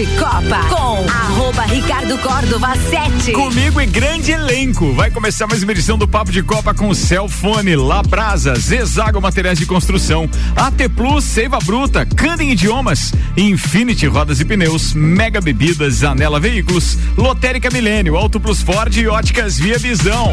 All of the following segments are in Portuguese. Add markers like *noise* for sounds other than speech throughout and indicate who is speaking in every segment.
Speaker 1: de Copa com arroba Ricardo Córdova 7.
Speaker 2: Comigo e grande elenco. Vai começar mais uma edição do Papo de Copa com Celfone, Labrasa, Zezago Materiais de Construção, AT Plus, Seiva Bruta, Candem Idiomas, Infinity Rodas e Pneus, Mega Bebidas, Anela Veículos, Lotérica Milênio, Auto Plus Ford e Óticas Via Visão.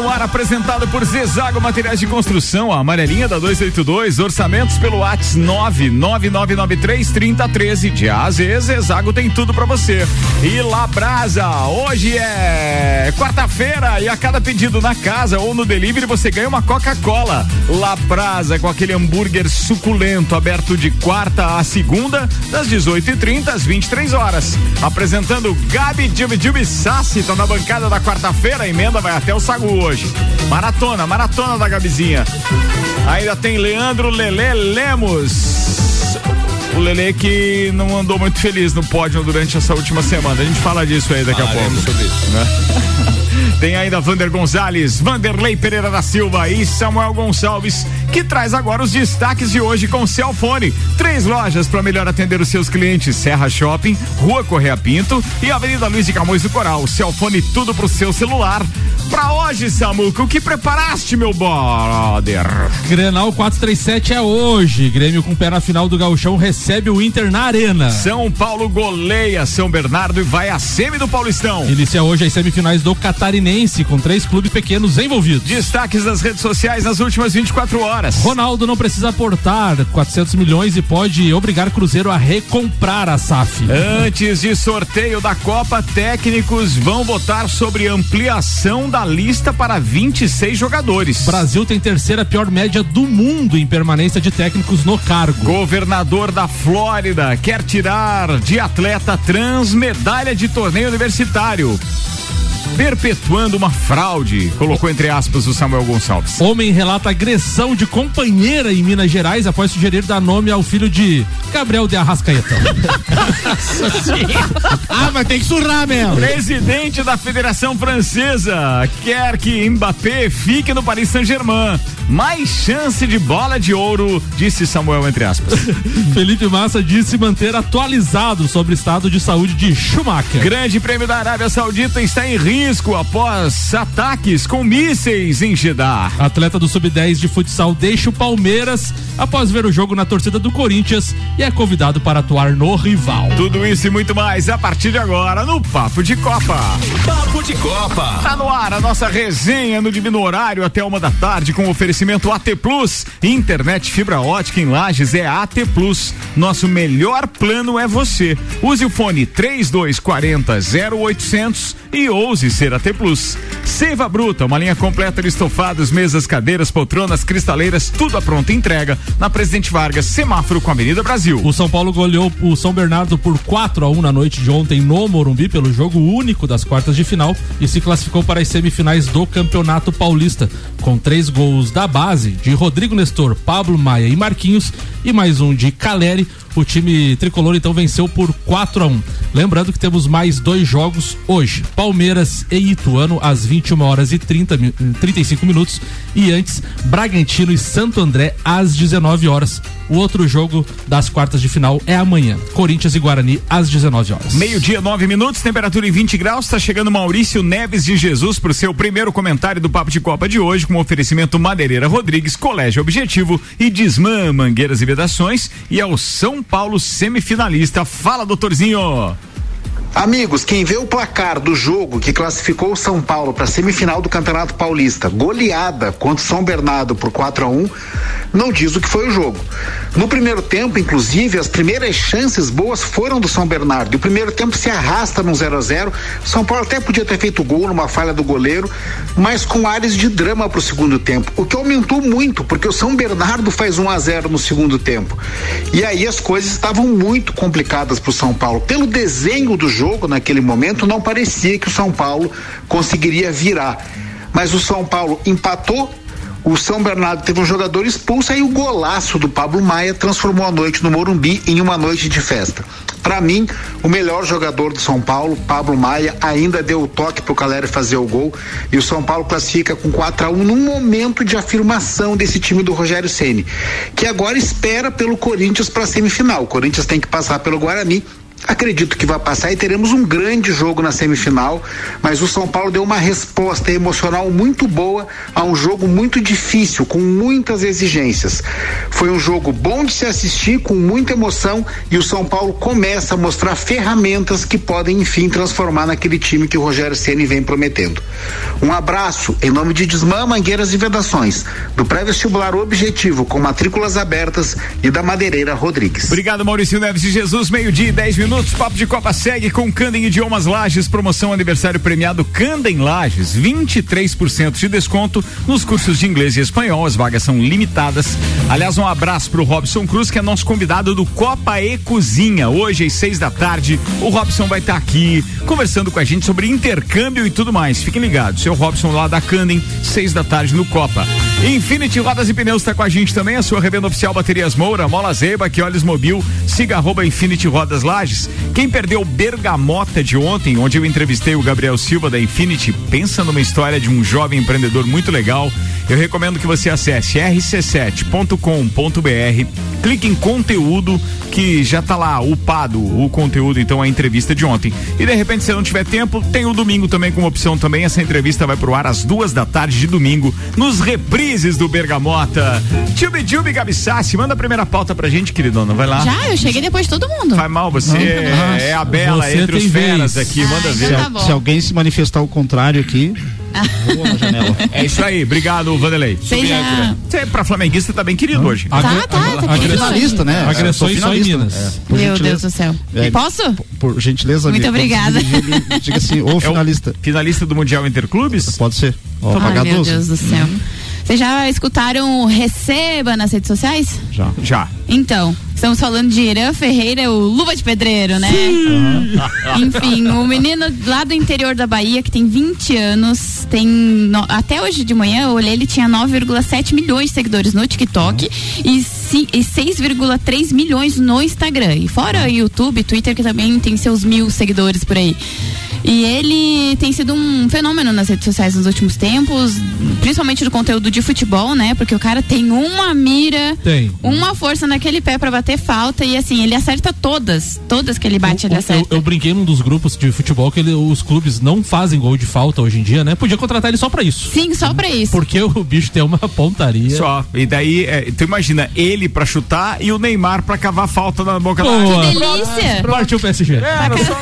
Speaker 2: No ar, apresentado por Zezago Materiais de Construção, a amarelinha da 282, orçamentos pelo WhatsApp 99993 3013. De A a Z, Zezago tem tudo pra você. E Labrasa, hoje é quarta-feira e a cada pedido na casa ou no delivery você ganha uma Coca-Cola. Labrasa com aquele hambúrguer suculento, aberto de quarta a segunda, das 18h30 às 23 horas. Apresentando Gabi Jubi Jubi Sassi, tá na bancada da quarta-feira, a emenda vai até o Sagu hoje. Maratona, maratona da Gabizinha. Ainda tem Leandro Lelê Lemos. O Lelê que não andou muito feliz no pódio durante essa última semana. A gente fala disso aí daqui a pouco. né? *laughs* Tem ainda Vander Gonzalez, Vanderlei Pereira da Silva e Samuel Gonçalves, que traz agora os destaques de hoje com Celfone. Três lojas para melhor atender os seus clientes: Serra Shopping, Rua Correia Pinto e Avenida Luiz de Camões do Coral. Celfone tudo pro seu celular. Pra hoje, Samuca, o que preparaste, meu brother?
Speaker 3: Grenal 437 é hoje. Grêmio com pé na final do Gauchão recebe o Inter na Arena.
Speaker 2: São Paulo goleia São Bernardo e vai à semi do Paulistão.
Speaker 3: Inicia hoje as semifinais do Catarinense, com três clubes pequenos envolvidos.
Speaker 2: Destaques das redes sociais nas últimas 24 horas.
Speaker 3: Ronaldo não precisa aportar 400 milhões e pode obrigar Cruzeiro a recomprar a SAF.
Speaker 2: Antes de sorteio da Copa, técnicos vão votar sobre ampliação da lista para 26 jogadores.
Speaker 3: Brasil tem terceira pior média do mundo em permanência de técnicos no cargo.
Speaker 2: Governador da Flórida quer tirar de atleta trans medalha de torneio universitário. Perpetuando uma fraude, colocou entre aspas o Samuel Gonçalves.
Speaker 3: Homem relata agressão de companheira em Minas Gerais após sugerir dar nome ao filho de Gabriel de Arrascaeta. *laughs*
Speaker 4: Ah, mas tem que surrar mesmo.
Speaker 2: Presidente da Federação Francesa quer que Mbappé fique no Paris Saint-Germain. Mais chance de bola de ouro, disse Samuel entre aspas. *laughs*
Speaker 3: Felipe Massa disse manter atualizado sobre o estado de saúde de Schumacher.
Speaker 2: Grande Prêmio da Arábia Saudita está em risco após ataques com mísseis em Jeddah.
Speaker 3: Atleta do Sub-10 de futsal deixa o Palmeiras após ver o jogo na torcida do Corinthians e é convidado para atuar no rival.
Speaker 2: Tudo isso e muito mais a partir de agora no Papo de Copa.
Speaker 5: Papo de Copa.
Speaker 2: Tá no ar a nossa resenha no divino horário até uma da tarde com oferecimento AT Plus. Internet fibra ótica em Lages é AT Plus. Nosso melhor plano é você. Use o fone 3240 0800 e ouse ser AT Plus. Seiva Bruta, uma linha completa de estofados, mesas, cadeiras, poltronas, cristaleiras, tudo à pronta entrega na Presidente Vargas, semáforo com a Avenida Brasil.
Speaker 3: O São Paulo goleou o São Bernardo por 4 a 1 na noite de ontem no Morumbi pelo jogo único das quartas de final e se classificou para as semifinais do Campeonato Paulista, com três gols da base de Rodrigo Nestor, Pablo Maia e Marquinhos e mais um de Caleri. O time tricolor então venceu por 4 a 1. Lembrando que temos mais dois jogos hoje: Palmeiras e Ituano às 21 horas e 30, mi- 35 minutos e antes Bragantino e Santo André às 19 horas. O outro jogo das quartas de final é amanhã: Corinthians e Guarani às 19 horas.
Speaker 2: Meio-dia, nove minutos, temperatura em 20 graus. Está chegando Maurício Neves de Jesus para o seu primeiro comentário do Papo de Copa de hoje, com oferecimento Madeireira Rodrigues, Colégio Objetivo e Desmã Mangueiras e Vedações. E ao São Paulo semifinalista. Fala, doutorzinho.
Speaker 6: Amigos, quem vê o placar do jogo que classificou o São Paulo para a semifinal do Campeonato Paulista, goleada contra o São Bernardo por 4 a 1 não diz o que foi o jogo. No primeiro tempo, inclusive, as primeiras chances boas foram do São Bernardo. O primeiro tempo se arrasta num 0 a 0 São Paulo até podia ter feito gol numa falha do goleiro, mas com áreas de drama para o segundo tempo, o que aumentou muito, porque o São Bernardo faz 1 a 0 no segundo tempo. E aí as coisas estavam muito complicadas para o São Paulo. Pelo desenho do jogo naquele momento, não parecia que o São Paulo conseguiria virar. Mas o São Paulo empatou o São Bernardo teve um jogador expulso e o golaço do Pablo Maia transformou a noite no Morumbi em uma noite de festa. Para mim, o melhor jogador do São Paulo, Pablo Maia, ainda deu o toque pro Caleri fazer o gol e o São Paulo classifica com 4 a 1 num momento de afirmação desse time do Rogério Ceni, que agora espera pelo Corinthians para semifinal. O Corinthians tem que passar pelo Guarani Acredito que vai passar e teremos um grande jogo na semifinal, mas o São Paulo deu uma resposta emocional muito boa a um jogo muito difícil, com muitas exigências. Foi um jogo bom de se assistir, com muita emoção, e o São Paulo começa a mostrar ferramentas que podem, enfim, transformar naquele time que o Rogério Ceni vem prometendo. Um abraço em nome de Desmã, Mangueiras e Vedações, do pré-vestibular Objetivo, com matrículas abertas, e da Madeireira Rodrigues.
Speaker 2: Obrigado, Maurício Neves de Jesus, meio-dia e 10 minutos minutos, Papo de Copa segue com Candem Idiomas Lages, promoção aniversário premiado Candem Lages, 23% de desconto nos cursos de inglês e espanhol, as vagas são limitadas. Aliás, um abraço pro Robson Cruz, que é nosso convidado do Copa e Cozinha. Hoje, às seis da tarde, o Robson vai estar tá aqui conversando com a gente sobre intercâmbio e tudo mais. Fiquem ligados, seu Robson lá da Candem, seis da tarde no Copa. Infinity Rodas e Pneus está com a gente também, a sua revenda oficial Baterias Moura, Mola Zeba, que olhos mobil, siga arroba Infinity Rodas Lages quem perdeu Bergamota de ontem, onde eu entrevistei o Gabriel Silva da Infinity, pensa numa história de um jovem empreendedor muito legal. Eu recomendo que você acesse rc7.com.br, clique em conteúdo que já está lá upado o conteúdo, então a entrevista de ontem. E de repente, se não tiver tempo, tem o domingo também como opção também. Essa entrevista vai pro ar às duas da tarde de domingo, nos reprises do Bergamota. Tchubi Tchubi Gabi Sassi, manda a primeira pauta pra gente, queridona. Vai lá.
Speaker 7: Já, eu cheguei depois de todo mundo.
Speaker 2: Faz mal, você é, é, a Bela você entre os feras aqui, manda ah, ver.
Speaker 4: Então tá se, alguém se manifestar o contrário aqui, *laughs* Boa na
Speaker 2: janela. É isso aí, obrigado, Vanderlei.
Speaker 7: Seja...
Speaker 2: Você é pra flamenguista tá bem querido hoje.
Speaker 7: Tá, tá, tá.
Speaker 4: Finalista, né?
Speaker 3: Agressões só em Minas.
Speaker 7: É, Meu Deus do céu. É, Posso?
Speaker 4: Por, gentileza.
Speaker 7: Muito obrigada.
Speaker 4: Diga assim, *laughs* ou finalista.
Speaker 2: É finalista do Mundial Interclubes?
Speaker 4: Pode ser.
Speaker 7: Ó, Ai, meu Deus do céu. Vocês já escutaram Receba nas redes sociais?
Speaker 2: Já. Já.
Speaker 7: Então, estamos falando de Irã Ferreira, o Luva de Pedreiro, né? Uhum. *laughs* Enfim, o menino lá do interior da Bahia, que tem 20 anos, tem. No, até hoje de manhã eu olhei, ele tinha 9,7 milhões de seguidores no TikTok uhum. e, e 6,3 milhões no Instagram. E fora. YouTube, Twitter, que também tem seus mil seguidores por aí. E ele tem sido um fenômeno nas redes sociais nos últimos tempos, principalmente do conteúdo de futebol, né? Porque o cara tem uma mira,
Speaker 3: tem.
Speaker 7: uma força naquele pé para bater falta e assim, ele acerta todas, todas que ele bate, ele acerta.
Speaker 3: Eu, eu, brinquei num dos grupos de futebol que ele, os clubes não fazem gol de falta hoje em dia, né? Podia contratar ele só para isso.
Speaker 7: Sim, só para isso.
Speaker 3: Porque o bicho tem uma pontaria.
Speaker 2: Só. E daí, é, tu imagina, ele para chutar e o Neymar para cavar falta na boca
Speaker 7: da área. Que delícia!
Speaker 3: Partiu o PSG.
Speaker 2: É, só...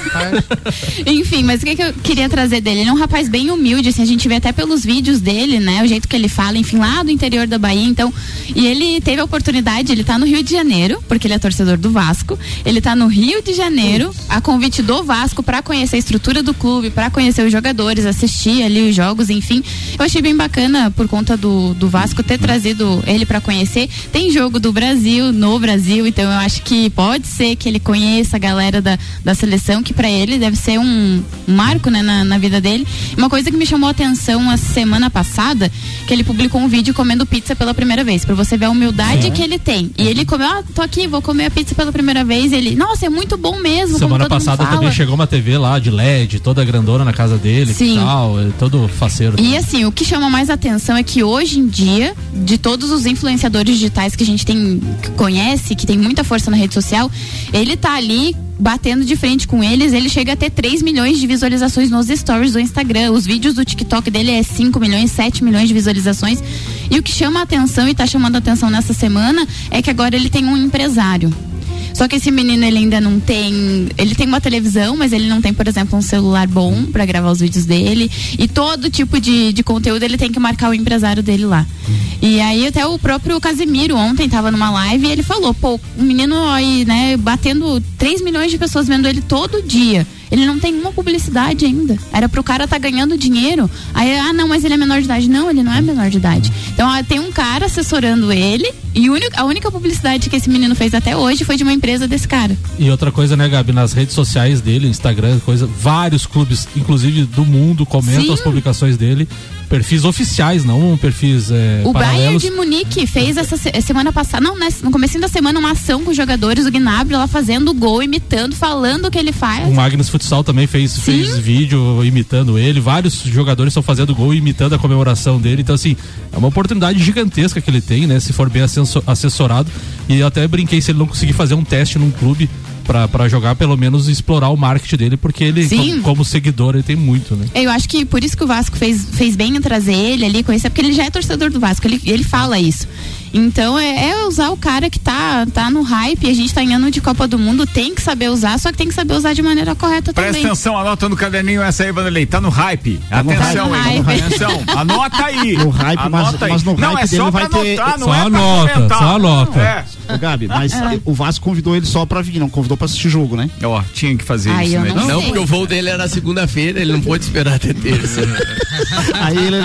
Speaker 2: *laughs*
Speaker 7: Enfim, mas o que, que eu queria trazer dele? Ele é um rapaz bem humilde, assim, a gente vê até pelos vídeos dele, né? O jeito que ele fala, enfim, lá do interior da Bahia, então. E ele teve a oportunidade, ele tá no Rio de Janeiro, porque ele é torcedor do Vasco. Ele tá no Rio de Janeiro, a convite do Vasco para conhecer a estrutura do clube, para conhecer os jogadores, assistir ali os jogos, enfim. Eu achei bem bacana por conta do, do Vasco ter trazido ele para conhecer. Tem jogo do Brasil no Brasil, então eu acho que pode ser que ele conheça a galera da, da seleção, que para ele deve ser um, um marco né, na, na, vida dele. Uma coisa que me chamou a atenção a semana passada, que ele publicou um vídeo comendo pizza pela primeira vez, para você ver a humildade é. que ele tem. E ele comeu, ah, tô aqui, vou comer a pizza pela primeira vez. Ele, nossa, é muito bom mesmo.
Speaker 3: Semana passada também chegou uma TV lá de LED, toda grandona na casa dele, Sim. tal, é todo faceiro.
Speaker 7: E assim, o que chama mais atenção é que hoje em dia, de todos os influenciadores digitais que a gente tem, que conhece, que tem muita força na rede social, ele tá ali batendo de frente com eles, ele chega a ter 3 milhões de visualizações nos stories do Instagram. Os vídeos do TikTok dele é 5 milhões, 7 milhões de visualizações. E o que chama a atenção e está chamando a atenção nessa semana é que agora ele tem um empresário. Só que esse menino ele ainda não tem, ele tem uma televisão, mas ele não tem, por exemplo, um celular bom para gravar os vídeos dele e todo tipo de, de conteúdo ele tem que marcar o empresário dele lá. E aí até o próprio Casimiro ontem tava numa live e ele falou, pô, o menino aí, né, batendo 3 milhões de pessoas vendo ele todo dia. Ele não tem uma publicidade ainda. Era pro cara tá ganhando dinheiro. Aí, ah, não, mas ele é menor de idade. Não, ele não é menor de idade. Então, ó, tem um cara assessorando ele e a única publicidade que esse menino fez até hoje foi de uma empresa desse cara.
Speaker 3: E outra coisa, né, Gabi, nas redes sociais dele, Instagram, coisa, vários clubes, inclusive do mundo, comentam Sim. as publicações dele perfis oficiais, não perfis é,
Speaker 7: O
Speaker 3: paralelos.
Speaker 7: Bayern de Munique fez essa semana passada, não, no começo da semana, uma ação com os jogadores, o Gnabry lá fazendo gol, imitando, falando o que ele faz.
Speaker 3: O Magnus Futsal também fez, fez vídeo imitando ele, vários jogadores estão fazendo gol imitando a comemoração dele, então assim, é uma oportunidade gigantesca que ele tem, né, se for bem assessorado, e eu até brinquei se ele não conseguir fazer um teste num clube para jogar, pelo menos explorar o marketing dele, porque ele, como, como, seguidor, ele tem muito, né?
Speaker 7: Eu acho que por isso que o Vasco fez, fez bem em trazer ele ali, conhecer, porque ele já é torcedor do Vasco, ele, ele fala isso. Então é, é, usar o cara que tá, tá no hype, a gente tá em ano de Copa do Mundo, tem que saber usar, só que tem que saber usar de maneira correta
Speaker 2: Presta
Speaker 7: também.
Speaker 2: Presta atenção, anota no caderninho essa aí, Vanderlei, tá no hype. Tá atenção,
Speaker 7: tá
Speaker 2: hein? Hype. Atenção, anota aí.
Speaker 4: No hype,
Speaker 2: anota
Speaker 4: mas, aí. mas no
Speaker 2: não,
Speaker 4: hype
Speaker 2: é
Speaker 4: dele vai
Speaker 2: anotar,
Speaker 4: ter.
Speaker 2: Não
Speaker 3: só
Speaker 2: é
Speaker 3: anota, só anota. É.
Speaker 4: Ô, Gabi, mas é. o Vasco convidou ele só pra vir, não convidou pra assistir jogo, né?
Speaker 2: Ó, tinha que fazer
Speaker 7: Ai,
Speaker 2: isso,
Speaker 7: né?
Speaker 8: Não, não porque o voo dele era segunda-feira, ele não pôde esperar até terça. *laughs*
Speaker 4: aí ele.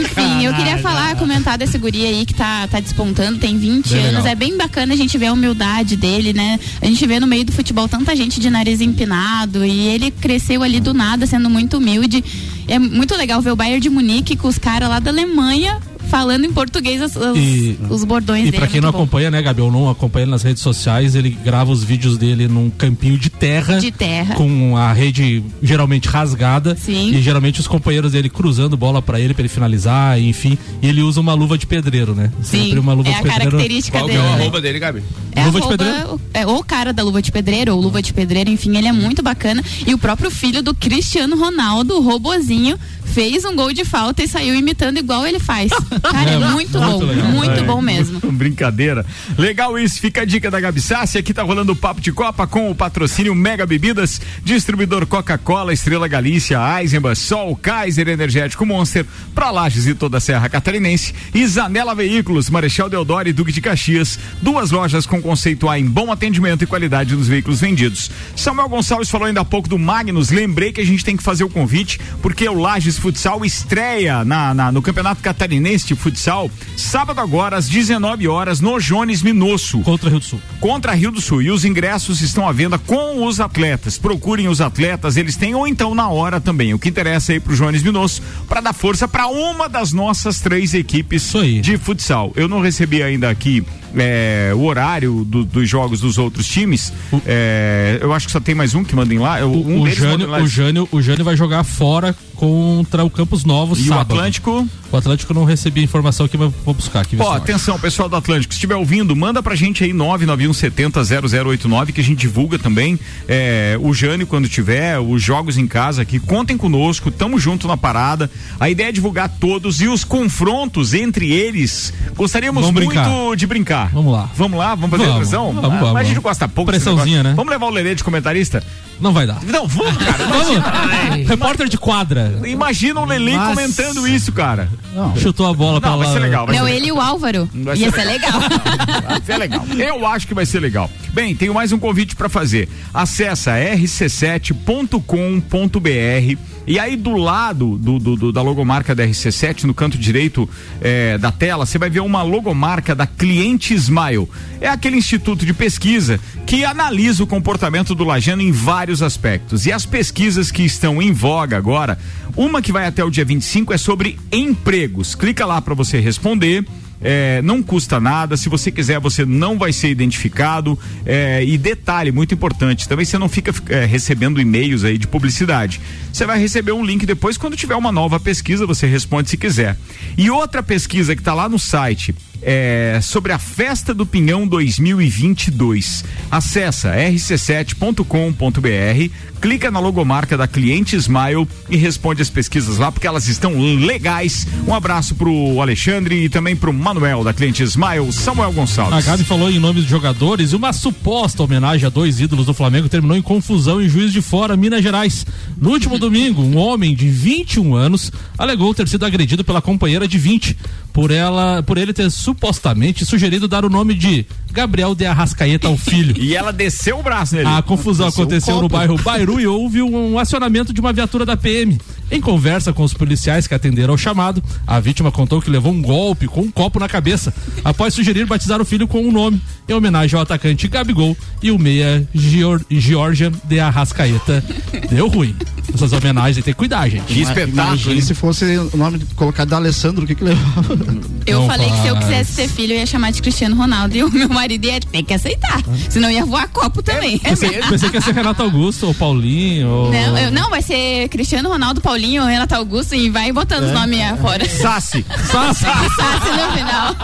Speaker 7: Enfim, eu queria falar, comentar desse guri aí que tá, tá despontando, tem 20 20 bem anos. Legal. É bem bacana a gente ver a humildade dele, né? A gente vê no meio do futebol tanta gente de nariz empinado e ele cresceu ali do nada, sendo muito humilde. É muito legal ver o Bayern de Munique com os caras lá da Alemanha falando em português os, e, os bordões e
Speaker 3: dele. E pra quem não bom. acompanha, né, Gabi, ou não acompanha nas redes sociais, ele grava os vídeos dele num campinho de terra.
Speaker 7: De terra.
Speaker 3: Com a rede geralmente rasgada.
Speaker 7: Sim.
Speaker 3: E geralmente os companheiros dele cruzando bola para ele, para ele finalizar, enfim. E ele usa uma luva de pedreiro, né?
Speaker 7: Sim. Sempre uma luva é de a pedreiro. característica
Speaker 8: Qual
Speaker 7: dele. Qual
Speaker 8: é o arroba dele, Gabi?
Speaker 7: É luva de pedreiro? É, ou cara da luva de pedreiro, ou luva de pedreiro, enfim, ele é muito bacana. E o próprio filho do Cristiano Ronaldo, o robozinho, fez um gol de falta e saiu imitando igual ele faz. *laughs* Cara, é, muito, muito, bom, legal. muito é. bom mesmo. *laughs*
Speaker 2: Brincadeira. Legal isso, fica a dica da Gabi Sassi, aqui tá rolando o Papo de Copa com o patrocínio Mega Bebidas, distribuidor Coca-Cola, Estrela Galícia, Eisenbach, Sol, Kaiser Energético Monster, pra Lages e toda a Serra Catarinense, e Zanela Veículos, Marechal Deodoro e Duque de Caxias, duas lojas com conceito A em bom atendimento e qualidade nos veículos vendidos. Samuel Gonçalves falou ainda há pouco do Magnus, lembrei que a gente tem que fazer o convite, porque o Lages Futsal estreia na, na, no Campeonato Catarinense de Futsal, sábado agora, às 19 horas, no Jones Minosso.
Speaker 3: Contra Rio do Sul.
Speaker 2: Contra Rio do Sul. E os ingressos estão à venda com os atletas. Procurem os atletas, eles têm, ou então na hora também. O que interessa aí pro Jones Minosso, para dar força para uma das nossas três equipes de futsal. Eu não recebi ainda aqui é, o horário do, dos jogos dos outros times. É, eu acho que só tem mais um que mandem lá. Um
Speaker 3: o, Jânio, lá. o, Jânio, o Jânio vai jogar fora contra o Campos Novos
Speaker 2: e
Speaker 3: sábado.
Speaker 2: o Atlântico?
Speaker 3: O Atlético não recebi a informação mas vou buscar aqui.
Speaker 2: Ó, atenção, pessoal do Atlântico, se estiver ouvindo, manda pra gente aí 991700089 que a gente divulga também. É, o Jânio, quando tiver, os jogos em casa aqui, contem conosco, tamo junto na parada. A ideia é divulgar todos e os confrontos entre eles. Gostaríamos
Speaker 3: vamos
Speaker 2: muito
Speaker 3: brincar.
Speaker 2: de brincar.
Speaker 3: Vamos lá.
Speaker 2: Vamos lá, vamos fazer vamos, pressão?
Speaker 3: Vamos, vamos,
Speaker 2: Mas a gente gosta pouco
Speaker 3: Pressãozinha, né?
Speaker 2: Vamos levar o Lelê de comentarista?
Speaker 3: Não vai dar.
Speaker 2: Não, vamos, cara. *laughs*
Speaker 3: vamos. Repórter de quadra.
Speaker 2: Imagina o Lelê Mas... comentando isso, cara.
Speaker 3: Não. Chutou a bola pra
Speaker 2: não,
Speaker 3: lá.
Speaker 2: Vai ser legal. Vai
Speaker 7: não,
Speaker 2: ser
Speaker 7: ele
Speaker 2: legal.
Speaker 7: e o Álvaro.
Speaker 2: Vai
Speaker 7: Ia
Speaker 2: ser,
Speaker 7: ser legal. *laughs*
Speaker 2: vai ser legal. Eu acho que vai ser legal. Bem, tenho mais um convite para fazer. Acesse rc7.com.br e aí do lado do, do, do, da logomarca da RC7, no canto direito é, da tela, você vai ver uma logomarca da Cliente Smile. É aquele instituto de pesquisa que analisa o comportamento do lajano em vários aspectos. E as pesquisas que estão em voga agora, uma que vai até o dia 25 é sobre empregos. Clica lá para você responder. É, não custa nada. Se você quiser, você não vai ser identificado. É, e detalhe muito importante: também você não fica é, recebendo e-mails aí de publicidade. Você vai receber um link depois quando tiver uma nova pesquisa, você responde se quiser. E outra pesquisa que está lá no site é, sobre a Festa do Pinhão 2022. Acesse rc7.com.br, clica na logomarca da Cliente Smile e responde as pesquisas lá, porque elas estão legais. Um abraço pro Alexandre e também pro Manuel da Cliente Smile, Samuel Gonçalves.
Speaker 3: A Gabi falou em nome dos jogadores e uma suposta homenagem a dois ídolos do Flamengo terminou em confusão em Juiz de Fora, Minas Gerais. No último domingo, um homem de 21 anos alegou ter sido agredido pela companheira de 20 por ela, por ele ter supostamente sugerido dar o nome de Gabriel de Arrascaeta ao filho. *laughs*
Speaker 2: E ela desceu o braço nele.
Speaker 3: A confusão aconteceu no bairro Bairu e houve um acionamento de uma viatura da PM. Em conversa com os policiais que atenderam ao chamado, a vítima contou que levou um golpe com um copo na cabeça após sugerir batizar o filho com um nome em homenagem ao atacante Gabigol e o meia Gior Georgia de Arrascaeta. Deu ruim. Essas homenagens tem que cuidar, gente.
Speaker 2: Que espetáculo.
Speaker 4: Imagine se fosse o nome colocado da Alessandro, o que que levava?
Speaker 7: Eu
Speaker 3: Não
Speaker 7: falei que se eu quisesse ter filho, eu ia chamar de Cristiano Ronaldo. E o meu marido ia ter que aceitar. Senão ia voar copo também.
Speaker 3: Pensei, pensei que ia ser Renato Augusto ou Paulinho. Ou...
Speaker 7: Não, eu- não, vai ser Cristiano Ronaldo, Paulinho, Renato Augusto e vai botando os nomes fora. *laughs*
Speaker 2: Sassi.
Speaker 3: Sassi.
Speaker 7: Sassi no final.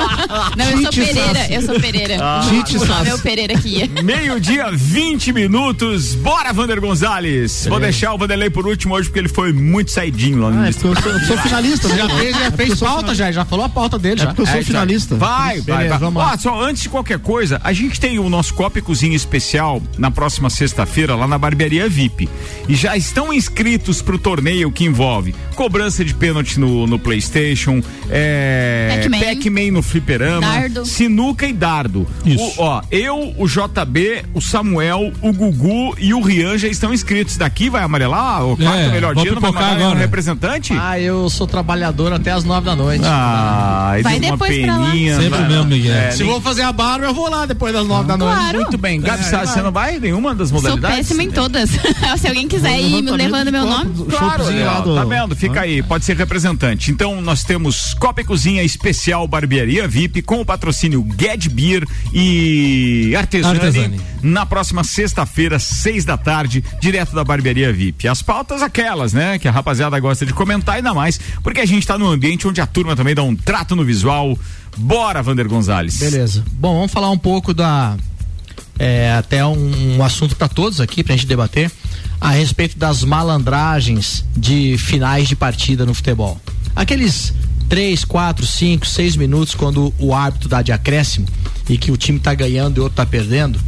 Speaker 7: Não, eu sou
Speaker 4: Tite
Speaker 7: Pereira,
Speaker 4: Sassi.
Speaker 7: eu sou Pereira.
Speaker 4: Tite
Speaker 7: o nome
Speaker 4: Sassi.
Speaker 7: é o Pereira que ia.
Speaker 2: Meio-dia, 20 minutos. Bora, Vander Gonzalez. Vou deixar o Vanderlei por último hoje porque ele foi muito saidinho lá no
Speaker 4: Ah, é eu sou, eu sou finalista?
Speaker 9: Já fez, já fez pauta, já, já falou a pauta dele
Speaker 4: É
Speaker 9: já.
Speaker 4: porque eu sou
Speaker 2: É,
Speaker 4: finalista.
Speaker 2: Vai, vai,
Speaker 4: Beleza,
Speaker 2: vai.
Speaker 4: vamos lá.
Speaker 2: Ó, só antes de qualquer coisa, a gente tem o nosso Copa e Cozinha especial na próxima sexta-feira lá na Barbearia VIP. E já estão inscritos pro torneio que envolve cobrança de pênalti no, no PlayStation, é,
Speaker 7: Pac-Man.
Speaker 2: Pac-Man no fliperama,
Speaker 7: Dardo.
Speaker 2: sinuca e dardo.
Speaker 3: Isso.
Speaker 2: O- ó, eu, o JB, o Samuel, o Gugu e o Rian já estão inscritos. Daqui vai amarelar o quarto
Speaker 3: É,
Speaker 2: melhor
Speaker 3: vou
Speaker 2: dia, não vai
Speaker 3: pipocar
Speaker 2: mandar um
Speaker 3: agora.
Speaker 2: representante?
Speaker 9: Ah, eu sou trabalhador até as nove da noite.
Speaker 2: Ah,
Speaker 7: Vai
Speaker 2: uma
Speaker 7: depois pra lá.
Speaker 2: peninha.
Speaker 3: Sempre mesmo, Miguel.
Speaker 2: É,
Speaker 9: Se vou fazer a barba, eu vou lá depois das nove da noite.
Speaker 7: Claro.
Speaker 2: Muito bem. Gabi Sassi, você não vai em nenhuma das
Speaker 7: Sou
Speaker 2: modalidades?
Speaker 7: péssima em todas. *laughs* Se alguém quiser ir me levando meu nome.
Speaker 2: Claro, ó,
Speaker 4: do-
Speaker 2: tá vendo? Fica aí, pode ser representante. Então nós temos Copa e Cozinha Especial Barbearia VIP com o patrocínio Get Beer e Artesani,
Speaker 3: Artesani.
Speaker 2: na próxima sexta-feira, seis da tarde, direto da Barbearia VIP. As pautas aquelas, né? Que a rapaziada gosta de comentar ainda mais, porque a gente tá num ambiente onde a turma também dá um trato no visual. Bora, Vander Gonzalez.
Speaker 9: Beleza. Bom, vamos falar um pouco da. é, até um, um assunto para todos aqui, pra gente debater, a respeito das malandragens de finais de partida no futebol. Aqueles 3, 4, 5, 6 minutos quando o árbitro dá de acréscimo e que o time tá ganhando e o outro tá perdendo.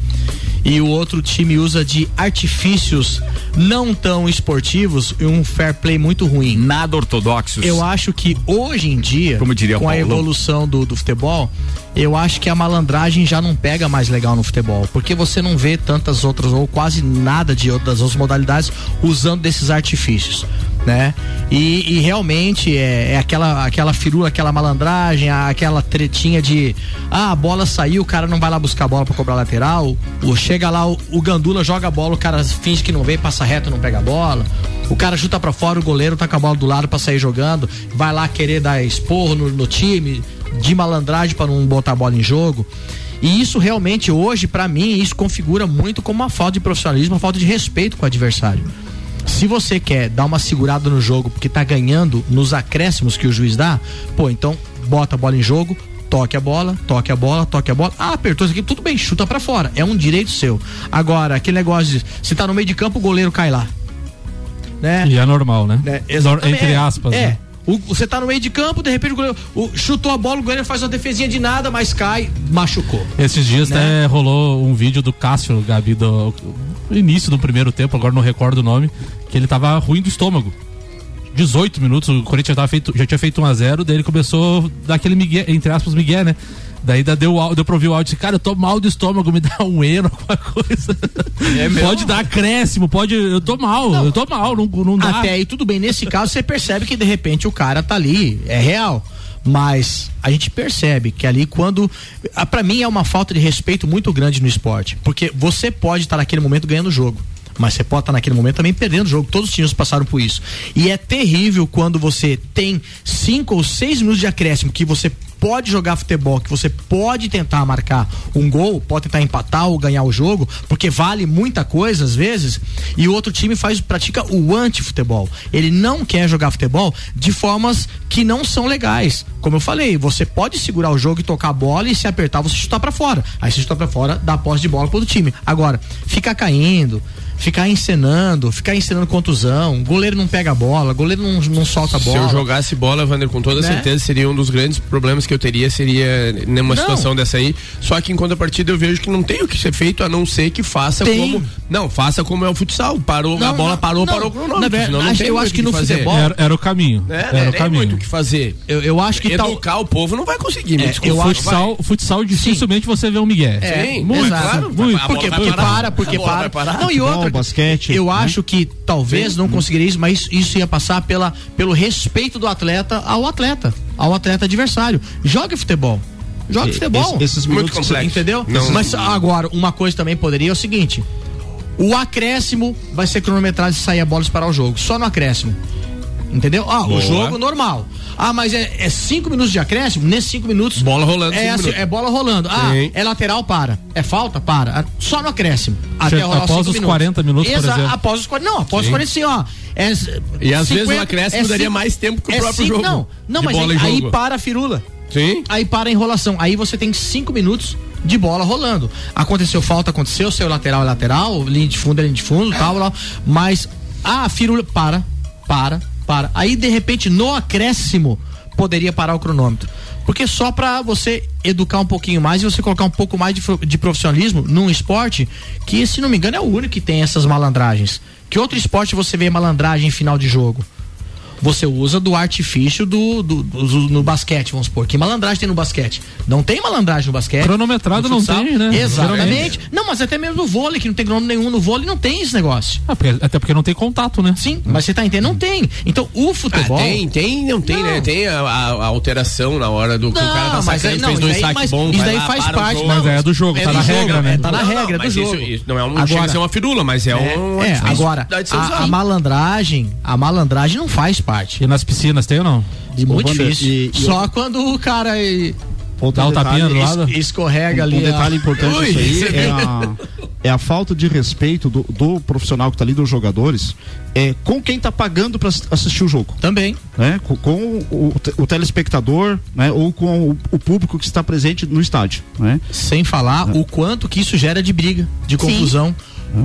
Speaker 9: E o outro time usa de artifícios não tão esportivos e um fair play muito ruim.
Speaker 2: Nada ortodoxos.
Speaker 9: Eu acho que hoje em dia,
Speaker 2: Como diria
Speaker 9: com a
Speaker 2: Paulão.
Speaker 9: evolução do, do futebol, eu acho que a malandragem já não pega mais legal no futebol, porque você não vê tantas outras ou quase nada de outras outras modalidades usando desses artifícios, né? E, e realmente é, é aquela aquela firula, aquela malandragem, aquela tretinha de ah, a bola saiu, o cara não vai lá buscar a bola pra cobrar lateral, o chega lá o, o gandula joga a bola, o cara finge que não vê, passa reto, não pega a bola. O cara chuta pra fora, o goleiro tá com a bola do lado pra sair jogando, vai lá querer dar esporro no, no time, de malandragem pra não botar a bola em jogo. E isso realmente hoje, pra mim, isso configura muito como uma falta de profissionalismo, uma falta de respeito com o adversário. Se você quer dar uma segurada no jogo porque tá ganhando nos acréscimos que o juiz dá, pô, então bota a bola em jogo, toque a bola, toque a bola, toque a bola. Ah, apertou isso aqui, tudo bem, chuta pra fora. É um direito seu. Agora, aquele negócio de se tá no meio de campo, o goleiro cai lá. Né?
Speaker 3: E é normal, né?
Speaker 9: É,
Speaker 3: Nor-
Speaker 9: exatamente.
Speaker 3: Entre aspas.
Speaker 9: É.
Speaker 3: né?
Speaker 9: O- você tá no meio de campo, de repente o goleiro o- chutou a bola, o goleiro faz uma defesinha de nada, mas cai, machucou.
Speaker 3: Esses dias
Speaker 9: Né?
Speaker 3: até rolou um vídeo do Cássio, Gabi, do do início do primeiro tempo, agora não recordo o nome, que ele tava ruim do estômago. 18 minutos, o Corinthians tava feito, já tinha feito 1 a 0 daí ele começou a dar aquele migué, entre aspas, migué, né? Daí da- deu, deu pra ouvir o áudio e disse, cara, eu tô mal do estômago, me dá um eno, *laughs* alguma coisa. pode dar acréscimo, pode. Eu tô mal, eu tô mal, não, não dá.
Speaker 9: Até aí tudo bem, nesse caso você percebe que de repente o cara tá ali, é real. Mas a gente percebe que ali quando. ah, Pra mim é uma falta de respeito muito grande no esporte. Porque você pode estar naquele momento ganhando o jogo. Mas você pode estar naquele momento também perdendo o jogo. Todos os times passaram por isso. E é terrível quando você tem cinco ou seis minutos de acréscimo que você pode jogar futebol, que você pode tentar marcar um gol, pode tentar empatar ou ganhar o jogo, porque vale muita coisa às vezes, e o outro time faz pratica o anti-futebol. Ele não quer jogar futebol de formas que não são legais. Como eu falei, você pode segurar o jogo e tocar a bola e se apertar você chutar para fora. Aí se chutar para fora, dá posse de bola pro outro time. Agora, ficar caindo, ficar encenando, ficar encenando contusão, goleiro não pega a bola, goleiro não, não solta a bola.
Speaker 8: Se eu jogasse bola, Vander, com toda
Speaker 9: Né?
Speaker 8: certeza seria um dos grandes problemas que eu teria seria numa
Speaker 9: Não.
Speaker 8: situação dessa aí. Só que em contrapartida eu vejo que não tem o que ser feito a não ser que faça
Speaker 9: Tem.
Speaker 8: como não faça como é o futsal. Parou a
Speaker 9: Não,
Speaker 8: bola
Speaker 9: não,
Speaker 8: parou
Speaker 9: não.
Speaker 8: parou o cronômetro.
Speaker 9: verdade,
Speaker 8: senão não
Speaker 9: acho-
Speaker 8: tem
Speaker 9: eu
Speaker 8: muito
Speaker 9: acho que
Speaker 8: o
Speaker 9: no
Speaker 8: fazer.
Speaker 9: futebol-
Speaker 3: Era, era o caminho.
Speaker 8: É,
Speaker 3: era
Speaker 8: né?
Speaker 3: o
Speaker 8: Tem
Speaker 3: caminho.
Speaker 8: muito o que fazer.
Speaker 9: Eu, eu acho que tal.
Speaker 8: Educar o povo não vai conseguir. me
Speaker 9: É,
Speaker 8: desculpa.
Speaker 9: eu
Speaker 3: O futsal, futsal dificilmente você vê um Miguel.
Speaker 9: É,
Speaker 8: Sim,
Speaker 9: muito,
Speaker 8: mas claro,
Speaker 9: muito.
Speaker 8: a
Speaker 9: Por
Speaker 8: bola
Speaker 9: quê?
Speaker 8: vai
Speaker 9: Porque
Speaker 8: parar.
Speaker 9: para, porque
Speaker 8: A bola
Speaker 9: para. Não, e outra,
Speaker 4: basquete,
Speaker 9: eu
Speaker 4: né?
Speaker 9: acho que talvez não conseguiria isso, mas isso, ia passar pela, pelo respeito do atleta ao atleta, ao atleta adversário. Jogue futebol. Jogue
Speaker 4: E-
Speaker 9: futebol.
Speaker 4: esse- esses
Speaker 8: Muito
Speaker 4: minutos você-
Speaker 8: complexo.
Speaker 9: Entendeu?
Speaker 8: Não-
Speaker 9: Mas agora, uma coisa também poderia é o seguinte: o acréscimo vai ser cronometrado se sair a bola e parar o jogo. Só no acréscimo. Entendeu? Ah,
Speaker 8: Boa.
Speaker 9: o jogo normal. Ah, mas é, é cinco minutos de acréscimo? Nesses cinco minutos.
Speaker 8: Bola rolando,
Speaker 9: É, assim, é bola rolando. Ah,
Speaker 8: Sim.
Speaker 9: é lateral, para. É falta, para. Ah, Só no acréscimo. Até
Speaker 3: Chega-
Speaker 9: rolar
Speaker 3: após os
Speaker 9: minutos.
Speaker 3: 40 minutos,
Speaker 9: Exa-. Após os 40. Não, após os 40, sim, ó. É,
Speaker 8: E às vezes o
Speaker 9: 50,
Speaker 8: acréscimo daria
Speaker 9: cinco-
Speaker 8: mais tempo que o
Speaker 9: é
Speaker 8: próprio
Speaker 9: cinco-
Speaker 8: jogo
Speaker 9: Não, não mas aí, aí para a firula.
Speaker 8: Sim.
Speaker 9: Aí para a enrolação. Aí você tem cinco minutos de bola rolando. Aconteceu falta, aconteceu, seu lateral é lateral, linha de fundo é linha de fundo, tal, tal. Mas a firula para, para, para. Aí de repente no acréscimo poderia parar o cronômetro. Porque só para você educar um pouquinho mais e você colocar um pouco mais de, de profissionalismo num esporte que, se não me engano, é o único que tem essas malandragens. Que outro esporte você vê malandragem em final de jogo? Você usa do artifício do, do- do- no basquete, vamos supor. Que malandragem tem no basquete? Não tem malandragem no basquete.
Speaker 3: Cronometrado
Speaker 9: No
Speaker 3: não tem, né?
Speaker 9: Exatamente. Não, mas até mesmo no vôlei, que não tem cronômetro nenhum no vôlei, não tem esse negócio.
Speaker 3: Ah, porque- até porque não tem contato, né?
Speaker 9: Sim, mas você tá entendendo? Não tem. Então, o
Speaker 8: Ah,
Speaker 9: futebol.
Speaker 8: tem, tem, não tem,
Speaker 9: Não.
Speaker 8: né? Tem a, a- a alteração na hora do que o cara tá
Speaker 9: Não, mas
Speaker 8: sacando,
Speaker 9: aí- não,
Speaker 8: fez dois saques bons.
Speaker 9: isso daí
Speaker 8: lá,
Speaker 9: faz parte,
Speaker 8: jogo.
Speaker 3: Mas é do jogo,
Speaker 9: É
Speaker 3: tá
Speaker 9: do
Speaker 3: na
Speaker 9: jogo,
Speaker 3: regra, né?
Speaker 9: é, tá na
Speaker 8: Não, não,
Speaker 9: regra do
Speaker 8: mas
Speaker 9: jogo.
Speaker 8: Isso, isso não é um, não
Speaker 9: Agora-
Speaker 8: chega a ser uma firula, mas é, um.
Speaker 9: É, agora, a malandragem, a malandragem não faz parte.
Speaker 3: E nas piscinas tem ou não?
Speaker 9: Muito
Speaker 4: Wander,
Speaker 9: difícil.
Speaker 4: e- e
Speaker 9: Só quando o cara eh,
Speaker 4: Outro
Speaker 3: Dá o tapinha do lado?
Speaker 9: es- escorrega
Speaker 4: Um
Speaker 9: ali. a-
Speaker 4: detalhe importante
Speaker 8: Ui,
Speaker 4: disso aí é a, é a falta de respeito do, do profissional que tá ali, dos jogadores, é, com quem tá pagando para assistir o jogo.
Speaker 9: Também.
Speaker 4: Né? Com, com o, o telespectador, né? Ou com o, o público que está presente no estádio, né?
Speaker 9: Sem falar o quanto que isso gera de briga, de confusão.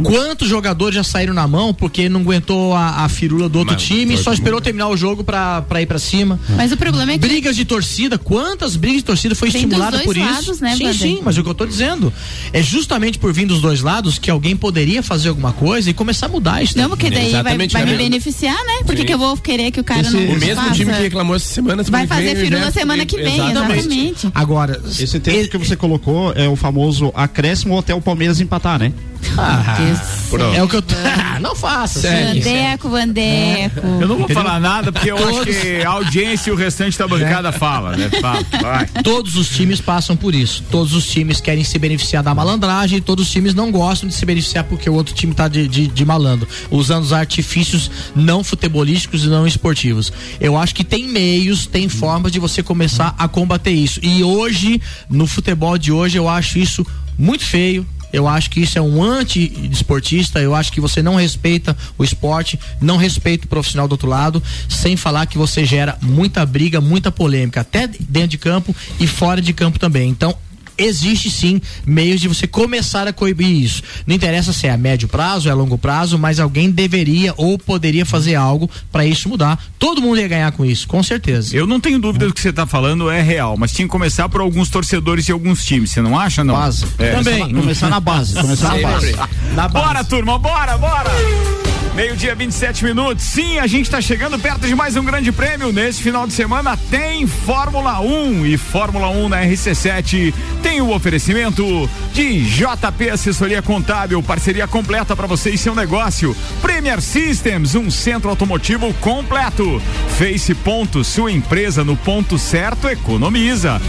Speaker 9: Quantos jogadores já saíram na mão porque não aguentou a, a firula do outro
Speaker 8: Mas
Speaker 9: time e só esperou terminar o jogo pra, pra ir pra cima?
Speaker 7: Mas o problema é que
Speaker 9: Brigas de torcida, quantas brigas de torcida foi estimulada
Speaker 7: dos
Speaker 9: por
Speaker 7: dois
Speaker 9: isso?
Speaker 7: lados, né,
Speaker 9: sim, sim, mas é o que eu tô dizendo. É justamente por vir dos dois lados que alguém poderia fazer alguma coisa e começar a mudar isso.
Speaker 7: Não, porque daí vai,
Speaker 8: Exatamente,
Speaker 7: vai me
Speaker 8: né?
Speaker 7: beneficiar, né? Por que eu vou querer que o cara
Speaker 4: Esse-
Speaker 7: não
Speaker 8: O mesmo
Speaker 7: faça?
Speaker 8: time que reclamou essa semana semana
Speaker 7: Vai fazer firula
Speaker 8: né?
Speaker 7: semana que vem,
Speaker 8: Exatamente.
Speaker 7: exatamente.
Speaker 9: Agora,
Speaker 4: Esse tempo que você colocou é o famoso acréscimo até o Palmeiras empatar, né?
Speaker 9: Ah, é o que eu tô... não faça.
Speaker 8: Sério.
Speaker 9: sério.
Speaker 7: Vandeco, Vandeco.
Speaker 2: Eu não vou falar nada porque eu acho que a audiência e o restante da bancada fala, né? Fala, vai.
Speaker 9: Todos os times passam por isso. Todos os times querem se beneficiar da malandragem, todos os times não gostam de se beneficiar porque o outro time tá de, de, de malandro, usando os artifícios não futebolísticos e não esportivos. Eu acho que tem meios, tem formas de você começar a combater isso. E hoje, no futebol de hoje, eu acho isso muito feio. Eu acho que isso é um anti-esportista. Eu acho que você não respeita o esporte, não respeita o profissional do outro lado, sem falar que você gera muita briga, muita polêmica, até dentro de campo e fora de campo também. Então, existe sim meios de você começar a coibir isso. Não interessa se é a médio prazo, é a longo prazo, mas alguém deveria ou poderia fazer algo para isso mudar. Todo mundo ia ganhar com isso, com certeza.
Speaker 2: Eu não tenho dúvida do que você tá falando é real, mas tinha que começar por alguns torcedores e alguns times, você não acha, não?
Speaker 4: Base.
Speaker 2: É.
Speaker 9: Também.
Speaker 4: Começar na base. Começar na base.
Speaker 9: Na base.
Speaker 2: Bora, turma, bora, bora! Meio-dia, 27 minutos. Sim, a gente está chegando perto de mais um grande prêmio. Nesse final de semana tem Fórmula 1 e Fórmula 1 na RC7 tem o oferecimento de JP Assessoria Contábil, parceria completa para você e seu negócio. Premier Systems, um centro automotivo completo. Face Ponto, sua empresa no ponto certo economiza.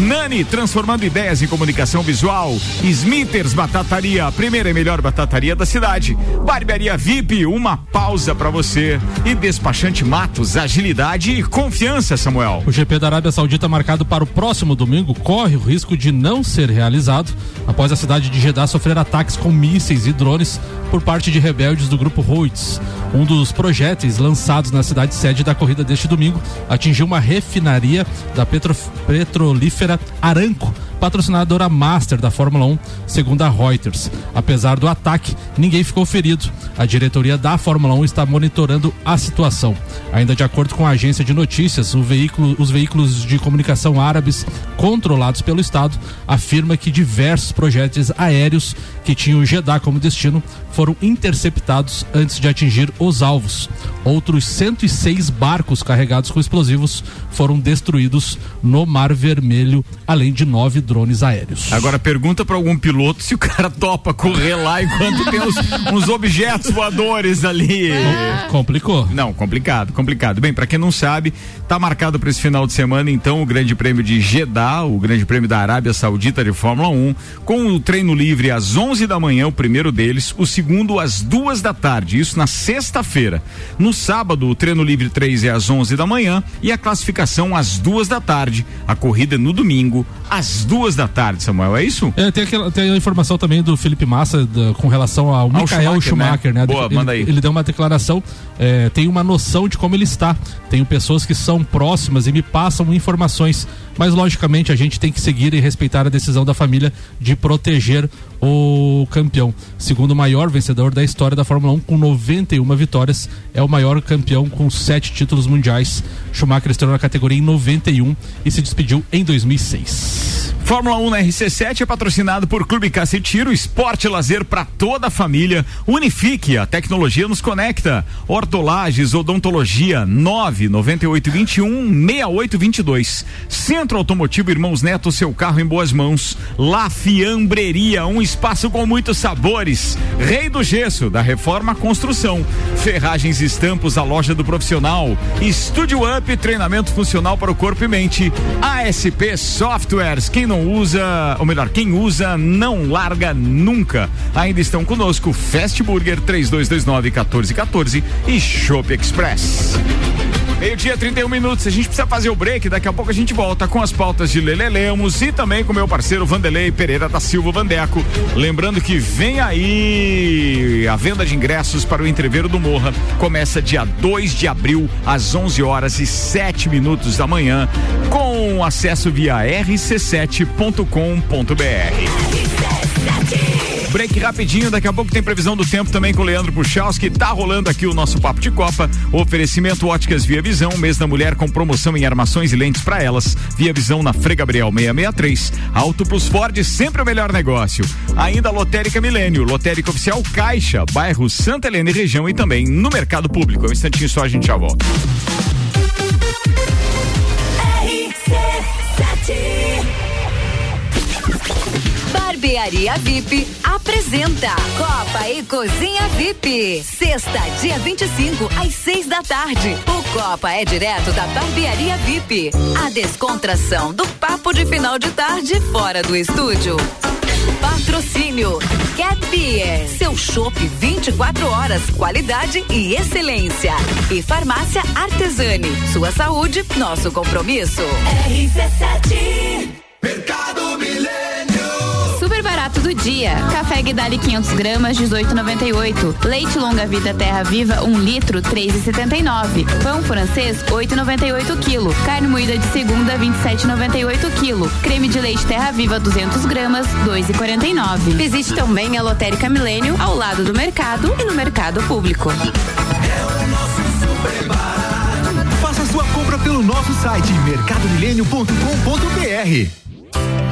Speaker 2: Nani, transformando ideias em comunicação visual. Smithers Batataria, a primeira e melhor batataria da cidade. Barbearia VIP, Uma pausa para você. E Despachante Matos, agilidade e confiança, Samuel.
Speaker 3: O GP da Arábia Saudita marcado para o próximo domingo corre o risco de não ser realizado após a cidade de Jeddah sofrer ataques com mísseis e drones por parte de rebeldes do grupo Houthis. Um dos projéteis lançados na cidade sede da corrida deste domingo atingiu uma refinaria da petro, petrolífera Aranco patrocinadora master da Fórmula 1, segundo a Reuters. Apesar do ataque, ninguém ficou ferido. A diretoria da Fórmula 1 está monitorando a situação. Ainda de acordo com a agência de notícias, veículo, os veículos de comunicação árabes controlados pelo Estado afirma que diversos projéteis aéreos que tinham Jeddah como destino foram interceptados antes de atingir os alvos. Outros 106 barcos carregados com explosivos foram destruídos no Mar Vermelho, além de nove drones aéreos.
Speaker 2: Agora pergunta para algum piloto se o cara topa correr lá enquanto tem uns, uns objetos voadores ali.
Speaker 3: É. Complicou.
Speaker 2: Não, complicado, complicado. Bem, para quem não sabe, tá marcado para esse final de semana então o Grande Prêmio de Jeddah, o Grande Prêmio da Arábia Saudita de Fórmula 1, com o treino livre às 11 da manhã, o primeiro deles, o segundo às duas da tarde, isso na sexta-feira. No sábado, o treino livre 3 é às 11 da manhã e a classificação às duas da tarde. A corrida é no domingo às duas da tarde, Samuel, é isso?
Speaker 3: É, tem, aquela, tem a informação também do Felipe Massa da, com relação ao, ao Michael Schumacher, Schumacher, né? né?
Speaker 2: Boa,
Speaker 3: ele,
Speaker 2: manda aí.
Speaker 3: Ele deu uma declaração, é, tem uma noção de como ele está. Tenho pessoas que são próximas e me passam informações, mas logicamente a gente tem que seguir e respeitar a decisão da família de proteger o campeão. Segundo maior vencedor da história da Fórmula 1, com 91 vitórias, é o maior campeão com sete títulos mundiais. Schumacher estreou na categoria em 91 e se despediu em 2006.
Speaker 2: Fórmula 1 na RC7 é patrocinado por Clube Cacetiro, esporte lazer para toda a família. Unifique, a tecnologia nos conecta. Hortolagens, odontologia, 99821 6822. Centro Automotivo Irmãos Neto, seu carro em boas mãos. La Fiambreria, um espaço com muitos sabores. Rei do Gesso, da Reforma Construção. Ferragens e Estampos, a loja do profissional. Estúdio Up, treinamento funcional para o corpo e mente. ASP Softwares, quem não usa, ou melhor, quem usa não larga nunca. Ainda estão conosco Fast Burger 3229 1414 e Shop Express. Meio-dia, 31 minutos. A gente precisa fazer o break. Daqui a pouco a gente volta com as pautas de Lele Lemos e também com meu parceiro Vanderlei Pereira da Silva Vandeco. Lembrando que vem aí a venda de ingressos para o entreveiro do Morra. Começa dia 2 de abril, às 11 horas e 7 minutos da manhã, com acesso via rc7.com.br. Break rapidinho, daqui a pouco tem previsão do tempo também com o Leandro Puchalski. Tá rolando aqui o nosso papo de Copa. Oferecimento Óticas Via Visão, mês da mulher com promoção em armações e lentes para elas. Via Visão na Frei Gabriel 663. Auto Plus Ford, sempre o melhor negócio. Ainda Lotérica Milênio, Lotérica Oficial Caixa, bairro Santa Helena e região e também no mercado público. Um instantinho só a gente já volta.
Speaker 1: Barbearia VIP apresenta Copa e Cozinha VIP. Sexta, dia 25, às 6 da tarde. O Copa é direto da Barbearia VIP. A descontração do papo de final de tarde fora do estúdio. Patrocínio Cat Beer, seu chopp 24 horas, qualidade e excelência. E Farmácia Artesani, sua saúde, nosso compromisso.
Speaker 5: RC7 Mercado Milênio
Speaker 7: dia. Café Guidali 500 gramas, 18,98. Leite Longa Vida Terra Viva, 1 litro, 3,79. Pão francês, 8,98 quilo. Carne moída de segunda, 27,98 quilo. Creme de leite Terra Viva, 200 gramas, 2,49. Visite também a Lotérica Milênio, ao lado do mercado e no mercado público.
Speaker 5: Faça sua compra pelo nosso site mercadomilênio.com.br.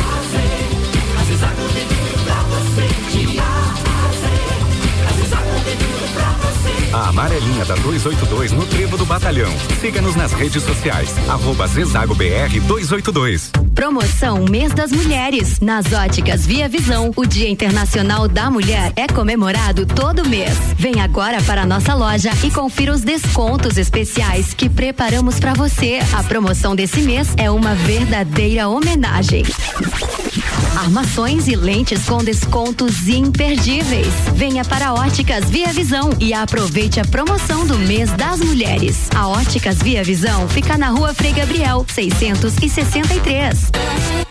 Speaker 10: Amarelinha da 282 no Trevo do Batalhão. Siga-nos nas redes sociais. Arroba Zezago BR 282.
Speaker 1: Promoção Mês das Mulheres. Nas óticas Via Visão, o Dia Internacional da Mulher é comemorado todo mês. Vem agora para a nossa loja e confira os descontos especiais que preparamos para você. A promoção desse mês é uma verdadeira homenagem. Armações e lentes com descontos imperdíveis. Venha para Óticas Via Visão e aproveite a promoção do mês das mulheres. A Óticas Via Visão fica na rua Frei Gabriel, 663.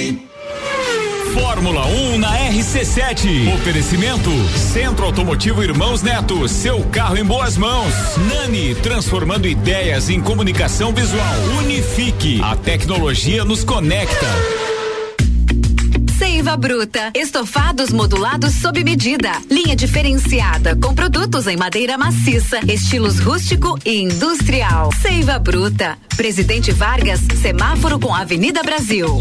Speaker 11: Cellfone.
Speaker 2: Fórmula 1 na RC7. Oferecimento Centro Automotivo Irmãos Neto. Seu carro em boas mãos. Nani, transformando ideias em comunicação visual. Unifique. A tecnologia nos conecta.
Speaker 1: Seiva Bruta. Estofados modulados sob medida. Linha diferenciada com produtos em madeira maciça, estilos rústico e industrial. Seiva Bruta. Presidente Vargas, semáforo com Avenida Brasil.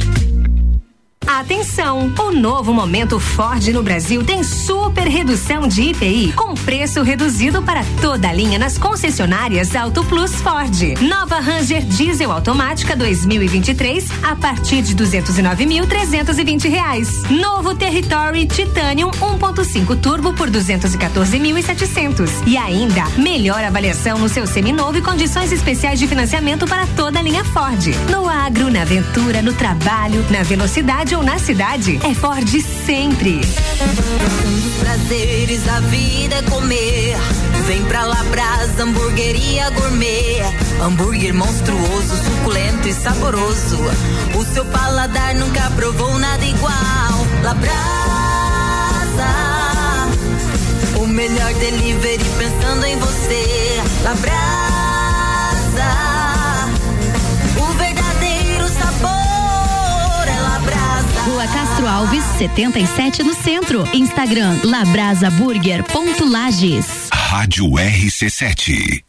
Speaker 12: Atenção! O novo momento Ford no Brasil tem super redução de IPI com preço reduzido para toda a linha nas concessionárias Auto Plus Ford. Nova Ranger Diesel automática 2023 a partir de 209.320 reais. Novo Territory Titanium 1.5 Turbo por 214.700 e ainda melhor avaliação no seu seminovo e condições especiais de financiamento para toda a linha Ford. No agro, na aventura, no trabalho, na velocidade ou na cidade, é Ford sempre.
Speaker 13: Um dos prazeres da vida é comer. Vem pra Labrasa, hamburgueria gourmet. Hambúrguer monstruoso, suculento e saboroso. O seu paladar nunca provou nada igual. Labrasa, o melhor delivery pensando em você. Labrasa,
Speaker 1: Rua Castro Alves, 77 no centro. Instagram labrasaburger.lages.
Speaker 14: Rádio RC7.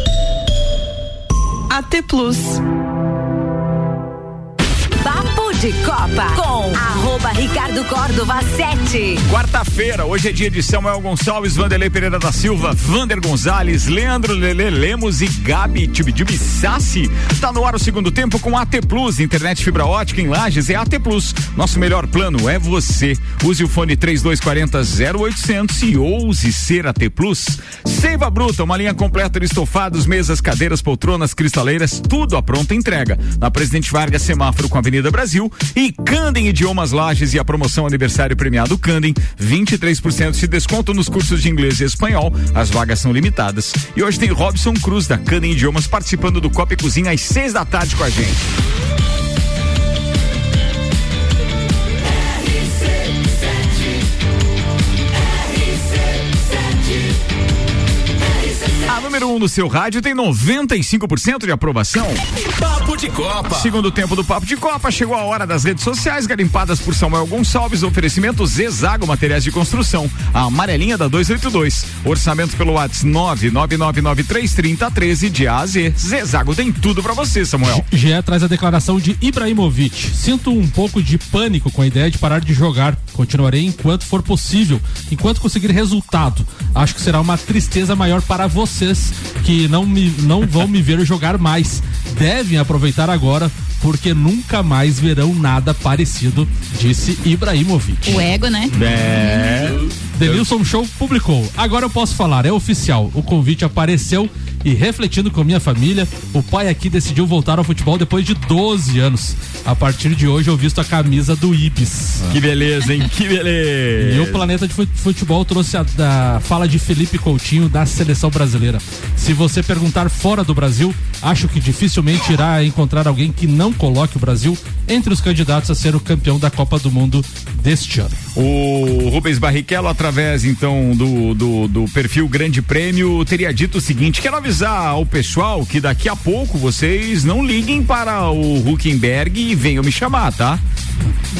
Speaker 15: AT Plus.
Speaker 1: Papo de Copa com arroba Ricardo Córdova 7.
Speaker 2: Quarta-feira, hoje é dia de Samuel Gonçalves, Vanderlei Pereira da Silva, Vander Gonzalez, Leandro Lele Lemos e Gabi Tibidibi Sassi. Tá no ar o segundo tempo com AT Plus, internet fibra ótica em Lages é AT Plus. Nosso melhor plano é você. Use o fone 3240 0800 e ouse ser AT Plus. Seiva Bruta, uma linha completa de estofados, mesas, cadeiras, poltronas, cristaleiras, tudo à pronta entrega. Na Presidente Vargas, semáforo com a Avenida Brasil e Candem Idiomas Lages e a promoção aniversário premiado Candem, 23% de desconto nos cursos de inglês e espanhol. As vagas são limitadas. E hoje tem Robson Cruz da Candem Idiomas participando do Copa e Cozinha às seis da tarde com a gente. Número 1 um no seu rádio tem 95% de aprovação.
Speaker 16: Papo de Copa.
Speaker 2: Segundo tempo do Papo de Copa, chegou a hora das redes sociais garimpadas por Samuel Gonçalves, oferecimento Zezago Materiais de Construção, a amarelinha da 282. Orçamento pelo WhatsApp 999933013 de A a Z. Zezago tem tudo pra você, Samuel.
Speaker 3: GE traz a declaração de Ibrahimovic. Sinto um pouco de pânico com a ideia de parar de jogar. Continuarei enquanto for possível, enquanto conseguir resultado. Acho que será uma tristeza maior para vocês que não, me, não vão me ver jogar mais. Devem aproveitar agora, porque nunca mais verão nada parecido, disse Ibrahimovic.
Speaker 7: O ego, né?
Speaker 2: É.
Speaker 3: Denilson Show publicou. Agora eu posso falar, é oficial. O convite apareceu e refletindo com minha família, o pai aqui decidiu voltar ao futebol depois de 12 anos. A partir de hoje eu visto a camisa do Ibis.
Speaker 2: Que beleza, hein? Que beleza.
Speaker 3: E o Planeta de Futebol trouxe a da fala de Felipe Coutinho da seleção brasileira. Se você perguntar fora do Brasil, acho que dificilmente irá encontrar alguém que não coloque o Brasil entre os candidatos a ser o campeão da Copa do Mundo deste ano.
Speaker 2: O Rubens Barrichello, através então do, do, do, perfil Grande Prêmio, teria dito o seguinte: quero avisar ao pessoal que daqui a pouco vocês não liguem para o Huckenberg e venham me chamar, tá?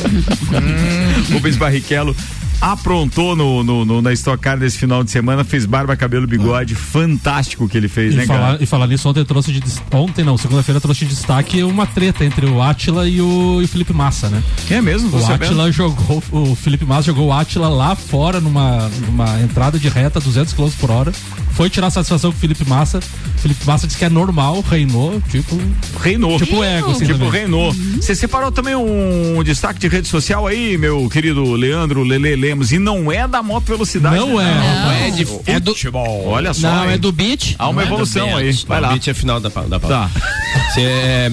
Speaker 2: *laughs* Rubens Barrichello aprontou no, no, no, na Stock Car desse final de semana, fez barba, cabelo, bigode, fantástico o que ele fez,
Speaker 3: e
Speaker 2: né,
Speaker 3: falar,
Speaker 2: cara?
Speaker 3: E falar nisso, ontem trouxe de ontem não, segunda-feira trouxe de destaque uma treta entre o Atila e o, e o Felipe Massa, né?
Speaker 2: É mesmo?
Speaker 3: O Atila jogou, o Felipe Massa jogou o Atila lá fora numa, numa entrada de reta 200 km por hora. Foi tirar satisfação com o Felipe Massa. Felipe Massa disse que é normal, reinou, tipo.
Speaker 2: Reinou.
Speaker 3: Tipo ego, assim,
Speaker 2: Tipo,
Speaker 3: também.
Speaker 2: reinou. Você separou também um destaque de rede social aí, meu querido Leandro Lele Lemos, e não é da moto velocidade.
Speaker 3: Não
Speaker 2: né?
Speaker 3: é.
Speaker 8: Não, é de
Speaker 2: é do futebol. Olha só.
Speaker 9: Não,
Speaker 2: hein?
Speaker 9: é do beat.
Speaker 2: Há uma
Speaker 8: Não é
Speaker 2: evolução aí.
Speaker 8: Betis.
Speaker 2: Vai
Speaker 8: O
Speaker 2: lá.
Speaker 8: beat é final da, da
Speaker 2: Tá.
Speaker 8: Cê, é,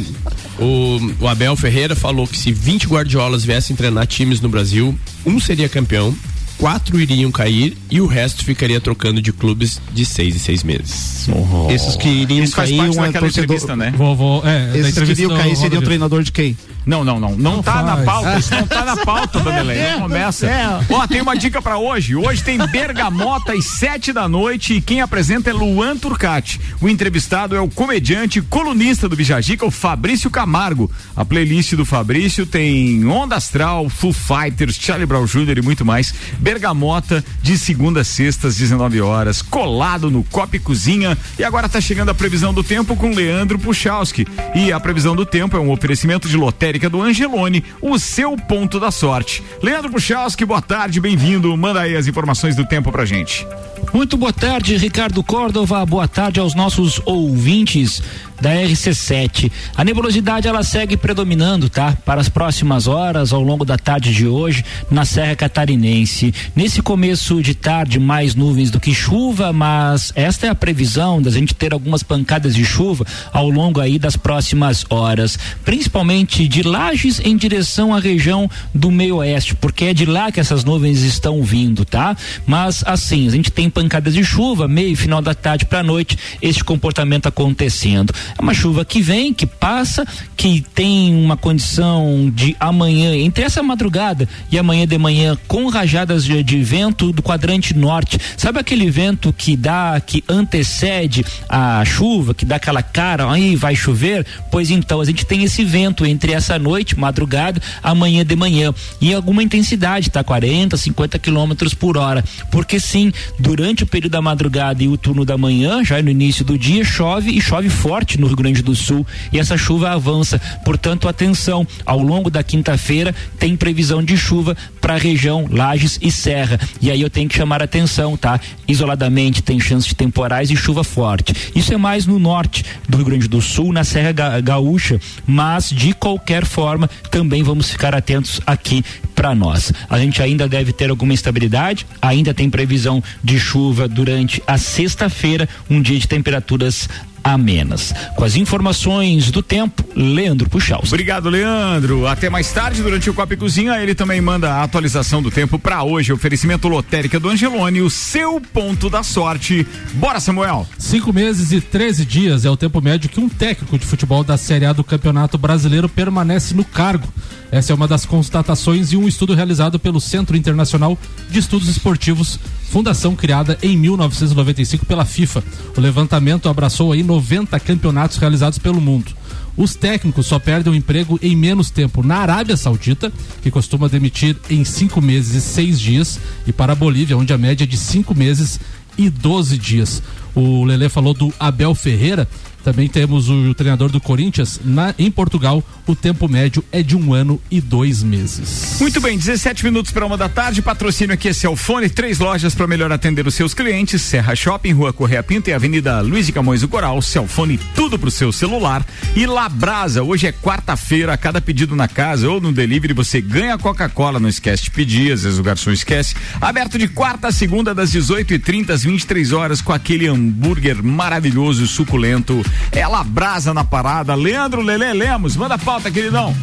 Speaker 8: o, o Abel Ferreira falou que se 20 Guardiolas viessem treinar times no Brasil, um seria campeão, quatro iriam cair e o resto ficaria trocando de clubes de seis em seis meses.
Speaker 4: Esses que iriam
Speaker 2: Isso faz
Speaker 4: cair,
Speaker 2: parte
Speaker 4: um é torcedor.
Speaker 2: entrevista, né?
Speaker 3: Vou, vou, é, da
Speaker 4: Esses que iriam cair seriam treinador de quem?
Speaker 2: Não, não, não. Não,
Speaker 3: Não
Speaker 2: tá na
Speaker 3: faz.
Speaker 2: pauta. Isso não tá na *laughs* pauta.
Speaker 4: É,
Speaker 2: Não começa. Ó, tem uma dica pra hoje. Hoje tem Bergamota às sete da noite e quem apresenta é Luan Turcati. O entrevistado é o comediante e colunista do Bijagica, o Fabrício Camargo. A playlist do Fabrício tem Onda Astral, Foo Fighters, Charlie Brown Jr. e muito mais. Bergamota de segunda a sexta às 19 horas, colado no Copa e Cozinha. E agora tá chegando a previsão do tempo com Leandro Puchalski. E a previsão do tempo é um oferecimento de lotérica do Angelone, o seu ponto da sorte. Leandro Puchalski, boa tarde, bem-vindo. Manda aí as informações do tempo pra gente.
Speaker 17: Muito boa tarde, Ricardo Córdova. Boa tarde aos nossos ouvintes da RC7. A nebulosidade ela segue predominando, tá? Para as próximas horas, ao longo da tarde de hoje, na Serra Catarinense. Nesse começo de tarde, mais nuvens do que chuva, mas esta é a previsão da gente ter algumas pancadas de chuva ao longo aí das próximas horas, principalmente de Lages em direção à região do meio oeste, porque é de lá que essas nuvens estão vindo, tá? Mas assim, a gente tem pancadas de chuva, meio final da tarde para noite, este comportamento acontecendo. É uma chuva que vem, que passa, que tem uma condição de amanhã, entre essa madrugada e amanhã de manhã, com rajadas de, de vento do quadrante norte. Sabe aquele vento que dá, que antecede a chuva, que dá aquela cara, aí vai chover? Pois então, a gente tem esse vento entre essa noite, madrugada, amanhã de manhã. E alguma intensidade, tá? 40, 50 quilômetros por hora. Porque sim, durante o período da madrugada e o turno da manhã, já no início do dia, chove e chove forte no Rio Grande do Sul. E essa chuva avança. Portanto, atenção, ao longo da quinta-feira tem previsão de chuva para a região Lages e Serra. E aí eu tenho que chamar atenção, tá? Isoladamente tem chance de temporais e chuva forte. Isso é mais no norte do Rio Grande do Sul, na Serra Ga- Gaúcha, mas de qualquer forma também vamos ficar atentos aqui para nós. A gente ainda deve ter alguma instabilidade, ainda tem previsão de chuva durante a sexta-feira, um dia de temperaturas amenas. Com as informações do tempo, Leandro Puxal.
Speaker 2: Obrigado, Leandro. Até mais tarde, durante o Copa e Cozinha, ele também manda a atualização do tempo para hoje. Oferecimento lotérica do Angelone, o seu ponto da sorte. Bora, Samuel.
Speaker 3: Cinco meses e 13 dias é o tempo médio que um técnico de futebol da Série A do Campeonato Brasileiro permanece no cargo. Essa é uma das constatações de um estudo realizado pelo Centro Internacional de Estudos Esportivos, fundação criada em 1995 pela FIFA. O levantamento abraçou aí 90 campeonatos realizados pelo mundo. Os técnicos só perdem o emprego em menos tempo na Arábia Saudita, que costuma demitir em cinco meses e seis dias, e para a Bolívia, onde a média é de cinco meses e 12 dias. O Lele falou do Abel Ferreira, também temos o, treinador do Corinthians na, em Portugal. O tempo médio é de um ano e dois meses.
Speaker 2: Muito bem, 17 minutos para uma da tarde. Patrocínio aqui é Celfone, três lojas para melhor atender os seus clientes: Serra Shopping, Rua Correia Pinto e Avenida Luiz de Camões do Coral. Celfone, tudo pro seu celular. E Labrasa, hoje é quarta-feira. Cada pedido na casa ou no delivery você ganha Coca-Cola. Não esquece de pedir, às vezes o garçom esquece. Aberto de quarta a segunda, das 18h30 às 23 horas, com aquele hambúrguer maravilhoso e suculento. É Labrasa na parada. Leandro Lele Lemos, manda a pauta, queridão.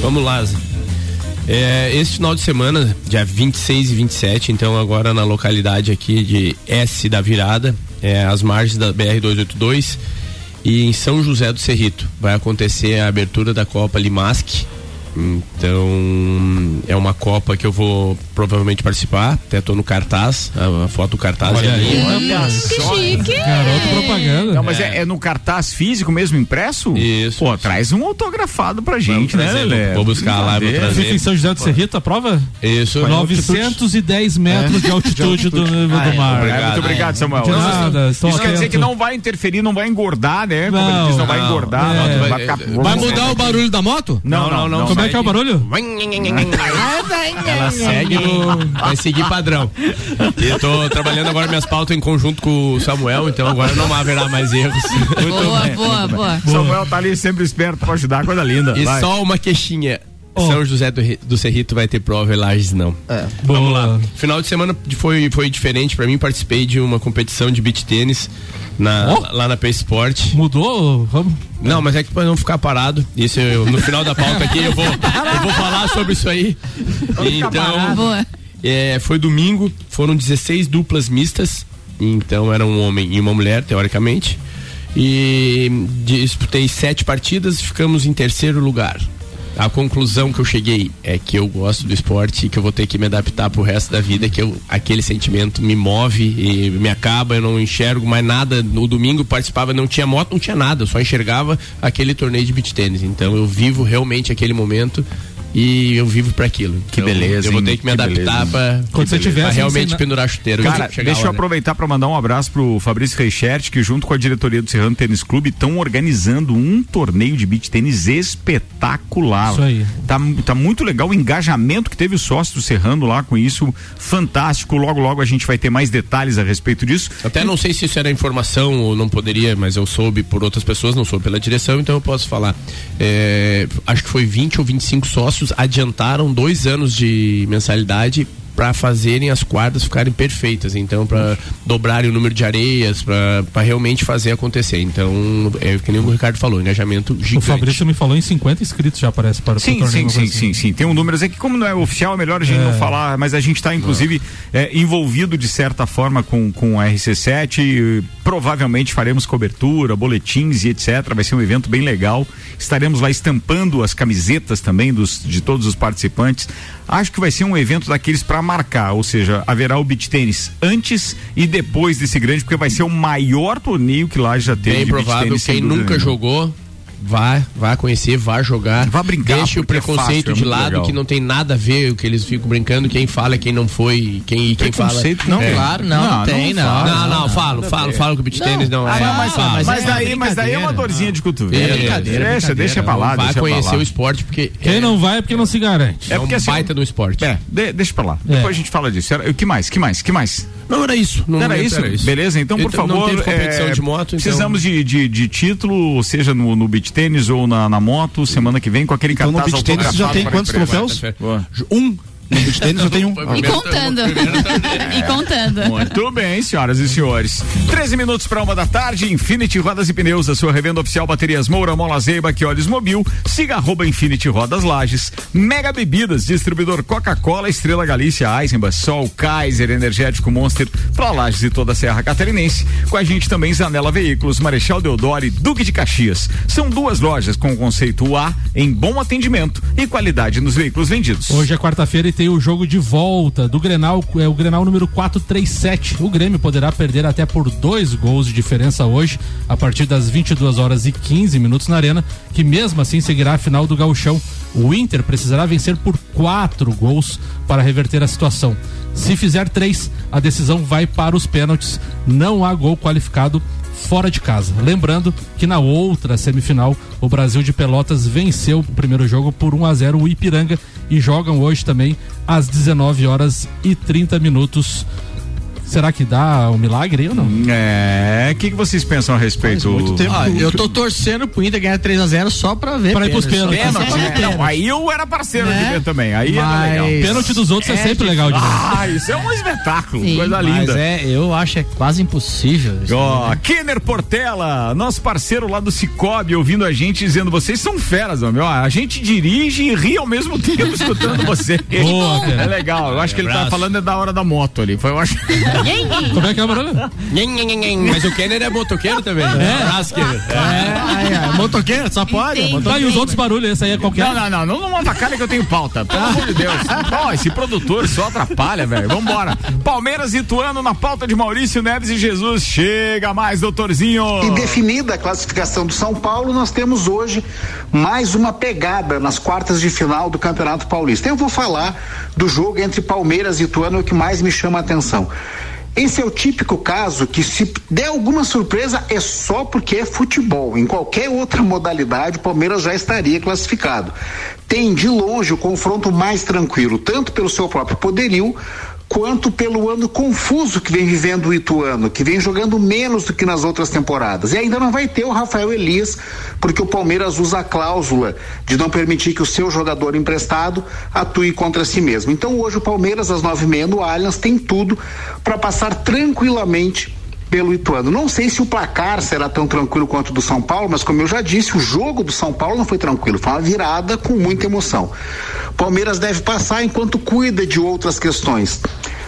Speaker 8: Vamos lá. É, esse final de semana, dia 26 e 27, então agora na localidade aqui de S da Virada, é, às margens da BR-282 e em São José do Cerrito, vai acontecer a abertura da Copa Limasque então é uma Copa que eu vou provavelmente participar. Até tô no cartaz, a, a foto do cartaz
Speaker 2: Olha
Speaker 8: é
Speaker 2: aí. Olha só.
Speaker 7: chique.
Speaker 3: Garoto propaganda.
Speaker 2: Não, mas é. é no cartaz físico mesmo, impresso?
Speaker 8: Isso.
Speaker 2: Pô, traz um autografado pra gente, né,
Speaker 8: trazer,
Speaker 2: Lelê?
Speaker 8: vou buscar lá, vou trazer.
Speaker 3: Fica em São José do Cerrito a prova?
Speaker 8: Isso.
Speaker 3: 910 metros de altitude do, do mar.
Speaker 2: É, muito obrigado, Samuel.
Speaker 3: De nada,
Speaker 2: Isso quer dizer
Speaker 3: atento.
Speaker 2: que não vai interferir, não vai engordar, né? Como ele
Speaker 3: Não.
Speaker 2: diz, não vai
Speaker 8: Não,
Speaker 2: engordar.
Speaker 3: é.
Speaker 2: não,
Speaker 8: Vai-
Speaker 9: Vai mudar o barulho da moto?
Speaker 2: Não, não, não.
Speaker 3: Como é que é o barulho?
Speaker 8: Ela segue no. Vai seguir padrão. E eu tô trabalhando agora minhas pautas em conjunto com o Samuel, então agora não haverá mais erros.
Speaker 7: Boa, boa, boa.
Speaker 2: Samuel tá ali sempre esperto pra ajudar, coisa linda.
Speaker 8: E
Speaker 2: Vai.
Speaker 8: só uma queixinha. São José do, do Cerrito vai ter prova e Lages não.
Speaker 3: Vamos lá.
Speaker 8: Final de semana foi, foi diferente pra mim. Participei de uma competição de beach tênis na,
Speaker 3: Ó.
Speaker 8: lá na Pace Sport.
Speaker 3: Mudou? Vamos.
Speaker 8: Não, mas é que pra não ficar parado. Isso eu- no final da pauta aqui eu vou, eu vou falar sobre isso aí. Então,
Speaker 7: Boa.
Speaker 8: é, foi domingo, foram 16 duplas mistas. Então era um homem e uma mulher, teoricamente. E disputei sete partidas e ficamos em terceiro lugar. A conclusão que eu cheguei é que eu gosto do esporte e que eu vou ter que me adaptar pro resto da vida, que eu, aquele sentimento me move e me acaba, eu não enxergo mais nada. No domingo participava, não tinha moto, não tinha nada, eu só enxergava aquele torneio de beach tênis. Então eu vivo realmente aquele momento e eu vivo para aquilo.
Speaker 2: Que
Speaker 8: Então,
Speaker 2: beleza,
Speaker 8: Eu vou ter que me
Speaker 2: Que
Speaker 8: adaptar para
Speaker 3: Quando você tiver, assim,
Speaker 8: realmente
Speaker 3: ensina-
Speaker 8: pendurar chuteiro.
Speaker 2: Cara, deixa eu
Speaker 8: hora.
Speaker 2: aproveitar para mandar um abraço pro Fabrício Reichert, que junto com a diretoria do Serrano Tênis Clube estão organizando um torneio de beach tênis espetacular.
Speaker 3: Isso aí.
Speaker 2: Tá, tá muito legal o engajamento que teve o sócio do Serrano lá com isso, fantástico. Logo, logo a gente vai ter mais detalhes a respeito disso.
Speaker 8: Até não sei se isso era informação ou não poderia, mas eu soube por outras pessoas, não soube pela direção, então eu posso falar. É, acho que foi 20 ou 25 sócios adiantaram dois anos de mensalidade para fazerem as quadras ficarem perfeitas, então para dobrarem o número de areias, para realmente fazer acontecer. Então, é que nem o Ricardo falou, engajamento
Speaker 3: O
Speaker 8: gigante.
Speaker 3: Fabrício me falou em 50 inscritos já aparece para
Speaker 2: Sim,
Speaker 3: torneio,
Speaker 2: sim, sim, sim,
Speaker 3: assim.
Speaker 2: sim. Tem um número, é que como não é oficial, é melhor a gente
Speaker 3: É.
Speaker 2: não falar, mas a gente está inclusive é, envolvido de certa forma com, com a RC7. e, provavelmente faremos cobertura, boletins e etc. Vai ser um evento bem legal. Estaremos lá estampando as camisetas também dos, de todos os participantes. Acho que vai ser um evento daqueles para marcar, ou seja, haverá o beach tênis antes e depois desse grande, porque vai ser o maior torneio que lá já teve.
Speaker 8: Bem provável, quem nunca
Speaker 2: nenhuma.
Speaker 8: jogou, vá, vá conhecer, vá jogar.
Speaker 2: Vá brincar,
Speaker 8: Deixe o
Speaker 2: é
Speaker 8: preconceito
Speaker 2: fácil, é
Speaker 8: de
Speaker 2: muito
Speaker 8: lado,
Speaker 2: legal.
Speaker 8: que não tem nada a ver o que eles ficam brincando, quem fala, quem não foi, quem, quem fala.
Speaker 2: Preconceito
Speaker 9: Não,
Speaker 8: É.
Speaker 9: claro, não, não, tem, não.
Speaker 2: fala.
Speaker 8: Não, não, falo, falo, falo que o beat tênis não, é.
Speaker 2: não, mas, mas,
Speaker 9: mas é
Speaker 2: daí, mas daí é uma dorzinha de cotovelo.
Speaker 8: É
Speaker 2: deixa,
Speaker 9: brincadeira,
Speaker 2: deixa, deixa pra lá, pra
Speaker 8: conhecer o esporte, porque
Speaker 3: Quem
Speaker 8: é,
Speaker 3: não vai é porque não se garante.
Speaker 8: é,
Speaker 2: É porque assim,
Speaker 8: baita do esporte.
Speaker 2: É, de- deixa pra lá.
Speaker 3: É.
Speaker 2: Depois a gente fala disso. O que mais? Que mais? Que mais?
Speaker 8: Não era isso.
Speaker 2: Não era isso? Beleza? Então, por
Speaker 8: Então,
Speaker 2: favor.
Speaker 8: Não teve competição
Speaker 2: é,
Speaker 8: de moto, então...
Speaker 2: Precisamos de, de, de título, seja no, no beach tênis ou na, na moto, semana que vem, com aquele
Speaker 4: Então, no
Speaker 2: cartaz
Speaker 4: beach tênis já tem quantos troféus?
Speaker 8: Um
Speaker 4: No beach tênis eu tenho um.
Speaker 7: E contando. *laughs* e contando.
Speaker 2: Muito bem, senhoras e senhores. 13 minutos para uma da tarde, Infinity Rodas e Pneus, a sua revenda oficial Baterias Moura, Mola Zeiba, que olhos mobil. Siga arroba Infinity Rodas Lages. Mega Bebidas, distribuidor Coca-Cola, Estrela Galícia, Eisenbach, Sol, Kaiser, Energético Monster, para Lages e toda a Serra Catarinense. Com a gente também Zanela Veículos, Marechal Deodoro e Duque de Caxias. São duas lojas com o conceito A em bom atendimento e qualidade nos veículos vendidos.
Speaker 3: Hoje é quarta-feira e tem o jogo de volta do Grenal, é o Grenal número 437. O Grêmio poderá perder até por dois gols de diferença hoje, a partir das 22 horas e 15 minutos na Arena, que mesmo assim seguirá a final do Gauchão. O Inter precisará vencer por quatro gols para reverter a situação. Se fizer três, a decisão vai para os pênaltis. Não há gol qualificado fora de casa. Lembrando que na outra semifinal, o Brasil de Pelotas venceu o primeiro jogo por 1 a 0 o Ipiranga e jogam hoje também às 19 horas e 30 minutos. Será que dá um milagre ou não?
Speaker 2: É, o que, que vocês pensam a respeito?
Speaker 9: Ah, eu tô torcendo pro Inter ganhar 3x0 só pra ver.
Speaker 3: Pra ir pros pênaltis.
Speaker 2: Pênalti,
Speaker 9: Só pra
Speaker 2: né?
Speaker 9: ver
Speaker 2: Não, aí eu era parceiro
Speaker 9: Né?
Speaker 2: de ver também. Aí era
Speaker 9: Mas-
Speaker 2: legal.
Speaker 3: Pênalti dos outros é, sempre legal de ver.
Speaker 2: Ah, isso é um espetáculo,
Speaker 7: Sim.
Speaker 2: coisa
Speaker 9: Mas
Speaker 2: linda.
Speaker 9: é, eu acho é quase impossível. isso
Speaker 2: Ó,
Speaker 9: né?
Speaker 2: Kenner Portela, nosso parceiro lá do Cicobi, ouvindo a gente, dizendo: vocês são feras, homem. Ó, a gente dirige e ri ao mesmo tempo escutando você. *laughs*
Speaker 3: Boa,
Speaker 2: é legal. Eu acho que ele tá falando é da hora da moto ali. Foi, eu acho. *laughs*
Speaker 3: Como é que é barulho?
Speaker 8: Nhen. Mas o Kenner é motoqueiro também. É. Abraço, Kenner.
Speaker 9: É, é, motoqueiro, só pode.
Speaker 3: Tá, e os outros barulhos, esse aí é qualquer.
Speaker 2: Não, não, não, não, não avacalha que eu tenho pauta. Pelo amor de Deus. Ó, esse produtor só atrapalha, velho. Vambora. Palmeiras e Ituano na pauta de Maurício Neves e Jesus. Chega mais, doutorzinho.
Speaker 6: E definida a classificação do São Paulo, nós temos hoje mais uma pegada nas quartas de final do Campeonato Paulista. Eu vou falar do jogo entre Palmeiras e Ituano, é o que mais me chama a atenção. Esse é o típico caso que se der alguma surpresa é só porque é futebol. Em qualquer outra modalidade, o Palmeiras já estaria classificado. Tem de longe o confronto mais tranquilo, tanto pelo seu próprio poderio quanto pelo ano confuso que vem vivendo o Ituano, que vem jogando menos do que nas outras temporadas. E ainda não vai ter o Rafael Elias, porque o Palmeiras usa a cláusula de não permitir que o seu jogador emprestado atue contra si mesmo. Então hoje o Palmeiras, às nove e meia no Allianz, tem tudo para passar tranquilamente pelo Ituano. Não sei se o placar será tão tranquilo quanto o do São Paulo, mas como eu já disse, o jogo do São Paulo não foi tranquilo, foi uma virada com muita emoção. Palmeiras deve passar enquanto cuida de outras questões.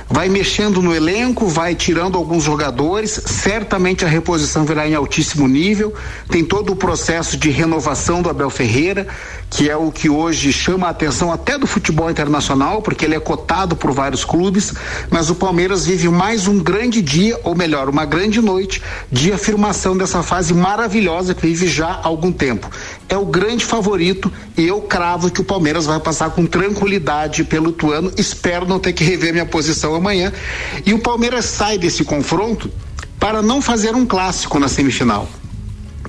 Speaker 6: Vai mexendo no elenco, vai tirando alguns jogadores, certamente a reposição virá em altíssimo nível. Tem todo o processo de renovação do Abel Ferreira, que é o que hoje chama a atenção até do futebol internacional, porque ele é cotado por vários clubes, mas o Palmeiras vive mais um grande dia, ou melhor, uma grande noite de afirmação dessa fase maravilhosa que vive já há algum tempo. É o grande favorito e eu cravo que o Palmeiras vai passar com tranquilidade pelo Tuano. Espero não ter que rever minha posição amanhã. E o Palmeiras sai desse confronto para não fazer um clássico na semifinal.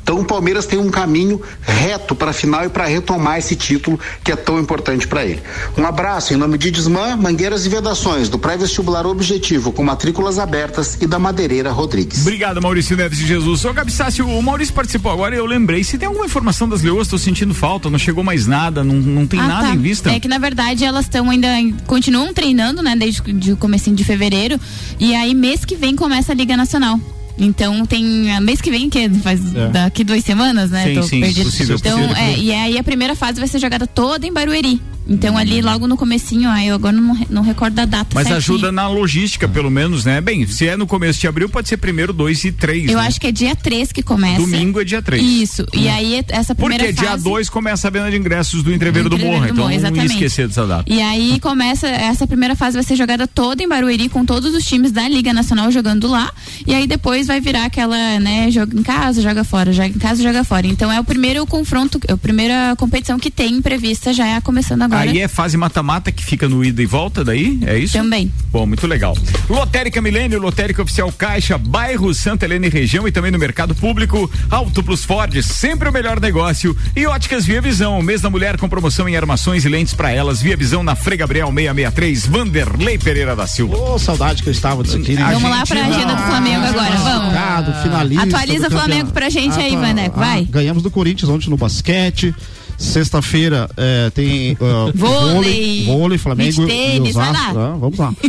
Speaker 6: Então o Palmeiras tem um caminho reto para a final e para retomar esse título que é tão importante para ele. Um abraço em nome de Desmã, Mangueiras e Vedações, do pré-vestibular Objetivo, com matrículas abertas e da Madeireira Rodrigues.
Speaker 2: Obrigado, Maurício Neves de Jesus. Ô, Gabi Sassi, o Maurício participou agora eu lembrei. Se tem alguma informação das leoas, tô sentindo falta, não chegou mais nada, não, não tem
Speaker 7: Ah,
Speaker 2: nada
Speaker 7: tá.
Speaker 2: em vista.
Speaker 7: É que na verdade elas estão ainda continuam treinando, né, desde de o comecinho de fevereiro, e aí mês que vem começa a Liga Nacional. Então tem ah, mês que vem que faz
Speaker 2: É.
Speaker 7: daqui duas semanas, né?
Speaker 2: Sim,
Speaker 7: Tô
Speaker 2: sim,
Speaker 7: perdida.
Speaker 2: possível,
Speaker 7: então
Speaker 2: possível.
Speaker 7: é e aí a primeira fase vai ser jogada toda em Barueri. Então ali logo no comecinho, aí eu agora não, não recordo da data.
Speaker 2: Mas
Speaker 7: certinho.
Speaker 2: ajuda na logística, pelo menos, né? Bem, se é no começo de abril, pode ser primeiro, dois e três.
Speaker 7: Eu
Speaker 2: né?
Speaker 7: acho que é dia 3 que começa.
Speaker 2: Domingo é dia 3.
Speaker 7: Isso. E aí essa primeira
Speaker 2: Porque dia
Speaker 7: fase
Speaker 2: 2 começa a venda de ingressos do Entreveiro do, Morro.
Speaker 7: do
Speaker 2: Então
Speaker 7: Morro,
Speaker 2: não ia
Speaker 7: exatamente.
Speaker 2: esquecer dessa data.
Speaker 7: E aí começa, essa primeira fase vai ser jogada toda em Barueri, com todos os times da Liga Nacional jogando lá. E aí depois vai virar aquela, né, joga em casa, joga fora, joga em casa, joga fora. Então é o primeiro confronto, é a primeira competição que tem prevista, já é começando agora.
Speaker 2: Aí é fase mata-mata que fica no ida e volta daí? É isso?
Speaker 7: Também.
Speaker 2: Bom, muito legal. Lotérica Milênio, Lotérica Oficial Caixa, bairro Santa Helena e região e também no mercado público. Auto Plus Ford, sempre o melhor negócio. E Óticas Via Visão, mês da mulher com promoção em armações e lentes para elas. Via Visão na Frei Gabriel 663, Vanderlei Pereira da Silva.
Speaker 4: Ô, saudade que eu estava disso aqui. né?
Speaker 7: Vamos lá pra agenda do Flamengo agora, vamos.
Speaker 4: Finalista
Speaker 7: Atualiza o Flamengo pra gente aí,
Speaker 4: Ah,
Speaker 7: Vaneco, vai.
Speaker 4: Ganhamos do Corinthians ontem no basquete. Sexta-feira é, tem uh,
Speaker 7: Vôlei,
Speaker 4: vôlei, Flamengo
Speaker 7: tênis,
Speaker 4: e Osasco.
Speaker 7: lá.
Speaker 4: Ah, vamos lá. *laughs*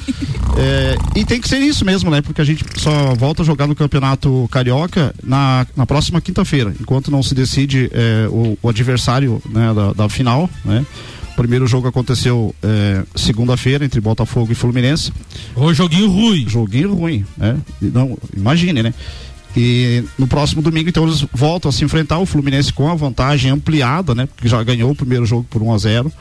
Speaker 4: É, e tem que ser isso mesmo, né? Porque a gente só volta a jogar no Campeonato Carioca na, na próxima quinta-feira, enquanto não se decide é, o, o adversário né, da, da final, né? O primeiro jogo aconteceu é, segunda-feira entre Botafogo e Fluminense.
Speaker 3: O joguinho ruim.
Speaker 4: Joguinho ruim, né? Não, imagine, né? E no próximo domingo, então, eles voltam a se enfrentar o Fluminense com a vantagem ampliada, né? Porque já ganhou o primeiro jogo por 1 a 0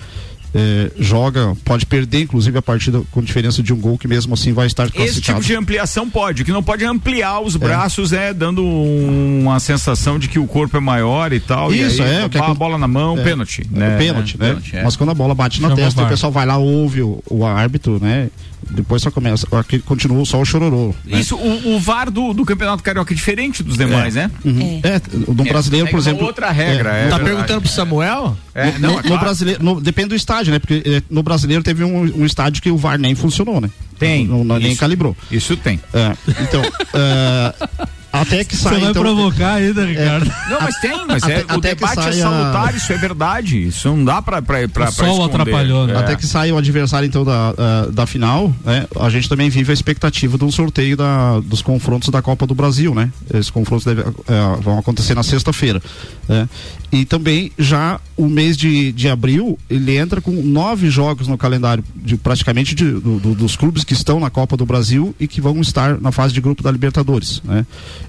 Speaker 4: É, joga, pode perder, inclusive, a partida com diferença de um gol, que mesmo assim vai estar
Speaker 2: Esse
Speaker 4: classificado.
Speaker 2: tipo de ampliação pode, o que não pode é ampliar os braços, é, dando um- uma sensação de que o corpo é maior e tal.
Speaker 4: Isso,
Speaker 2: e aí,
Speaker 4: é, o que
Speaker 2: a
Speaker 4: é-
Speaker 2: bola na mão,
Speaker 4: é,
Speaker 2: pênalti.
Speaker 4: É,
Speaker 2: né?
Speaker 4: pênalti, né?
Speaker 2: Pênalti, é.
Speaker 4: Mas quando a bola bate na
Speaker 2: Chama
Speaker 4: testa, o pessoal vai lá, ouve o, o árbitro, né? Depois só começa. Aqui continua só o chororô. né?
Speaker 2: Isso, o, o VAR do, do Campeonato Carioca é diferente dos demais, né?
Speaker 4: Uhum. É, no brasileiro,
Speaker 2: É,
Speaker 4: por
Speaker 2: é uma
Speaker 4: exemplo.
Speaker 2: outra regra, é
Speaker 9: tá
Speaker 2: verdade.
Speaker 9: perguntando pro Samuel?
Speaker 2: É,
Speaker 4: no,
Speaker 2: não,
Speaker 4: no-
Speaker 2: é
Speaker 4: no
Speaker 2: claro.
Speaker 4: brasileiro, no- depende do estádio, né? Porque eh, no brasileiro teve um, um estádio que o VAR nem funcionou, né?
Speaker 2: Tem.
Speaker 4: Não, não- nem
Speaker 2: Isso.
Speaker 4: calibrou.
Speaker 2: Isso tem.
Speaker 4: É, então, é, *laughs* até que sai.
Speaker 3: Você vai
Speaker 4: então,
Speaker 3: provocar ainda, Ricardo.
Speaker 2: Não, mas tem, mas é,
Speaker 4: Até-
Speaker 2: o
Speaker 4: até que
Speaker 2: debate é
Speaker 4: saia-
Speaker 2: salutar, isso é verdade. Isso não dá pra, pra, pra,
Speaker 3: O
Speaker 2: pra
Speaker 3: sol
Speaker 2: esconder.
Speaker 3: atrapalhou, né?
Speaker 2: É.
Speaker 4: Até que sai o adversário, então, da, ah, da final, né? A gente também vive a expectativa de um sorteio da, dos confrontos da Copa do Brasil, né? Esses confrontos deve- eh, vão acontecer na sexta-feira. né? E também já o mês de, de abril, ele entra com nove jogos no calendário, de, praticamente de- do- do- dos clubes que estão na Copa do Brasil e que vão estar na fase de grupo da Libertadores, né?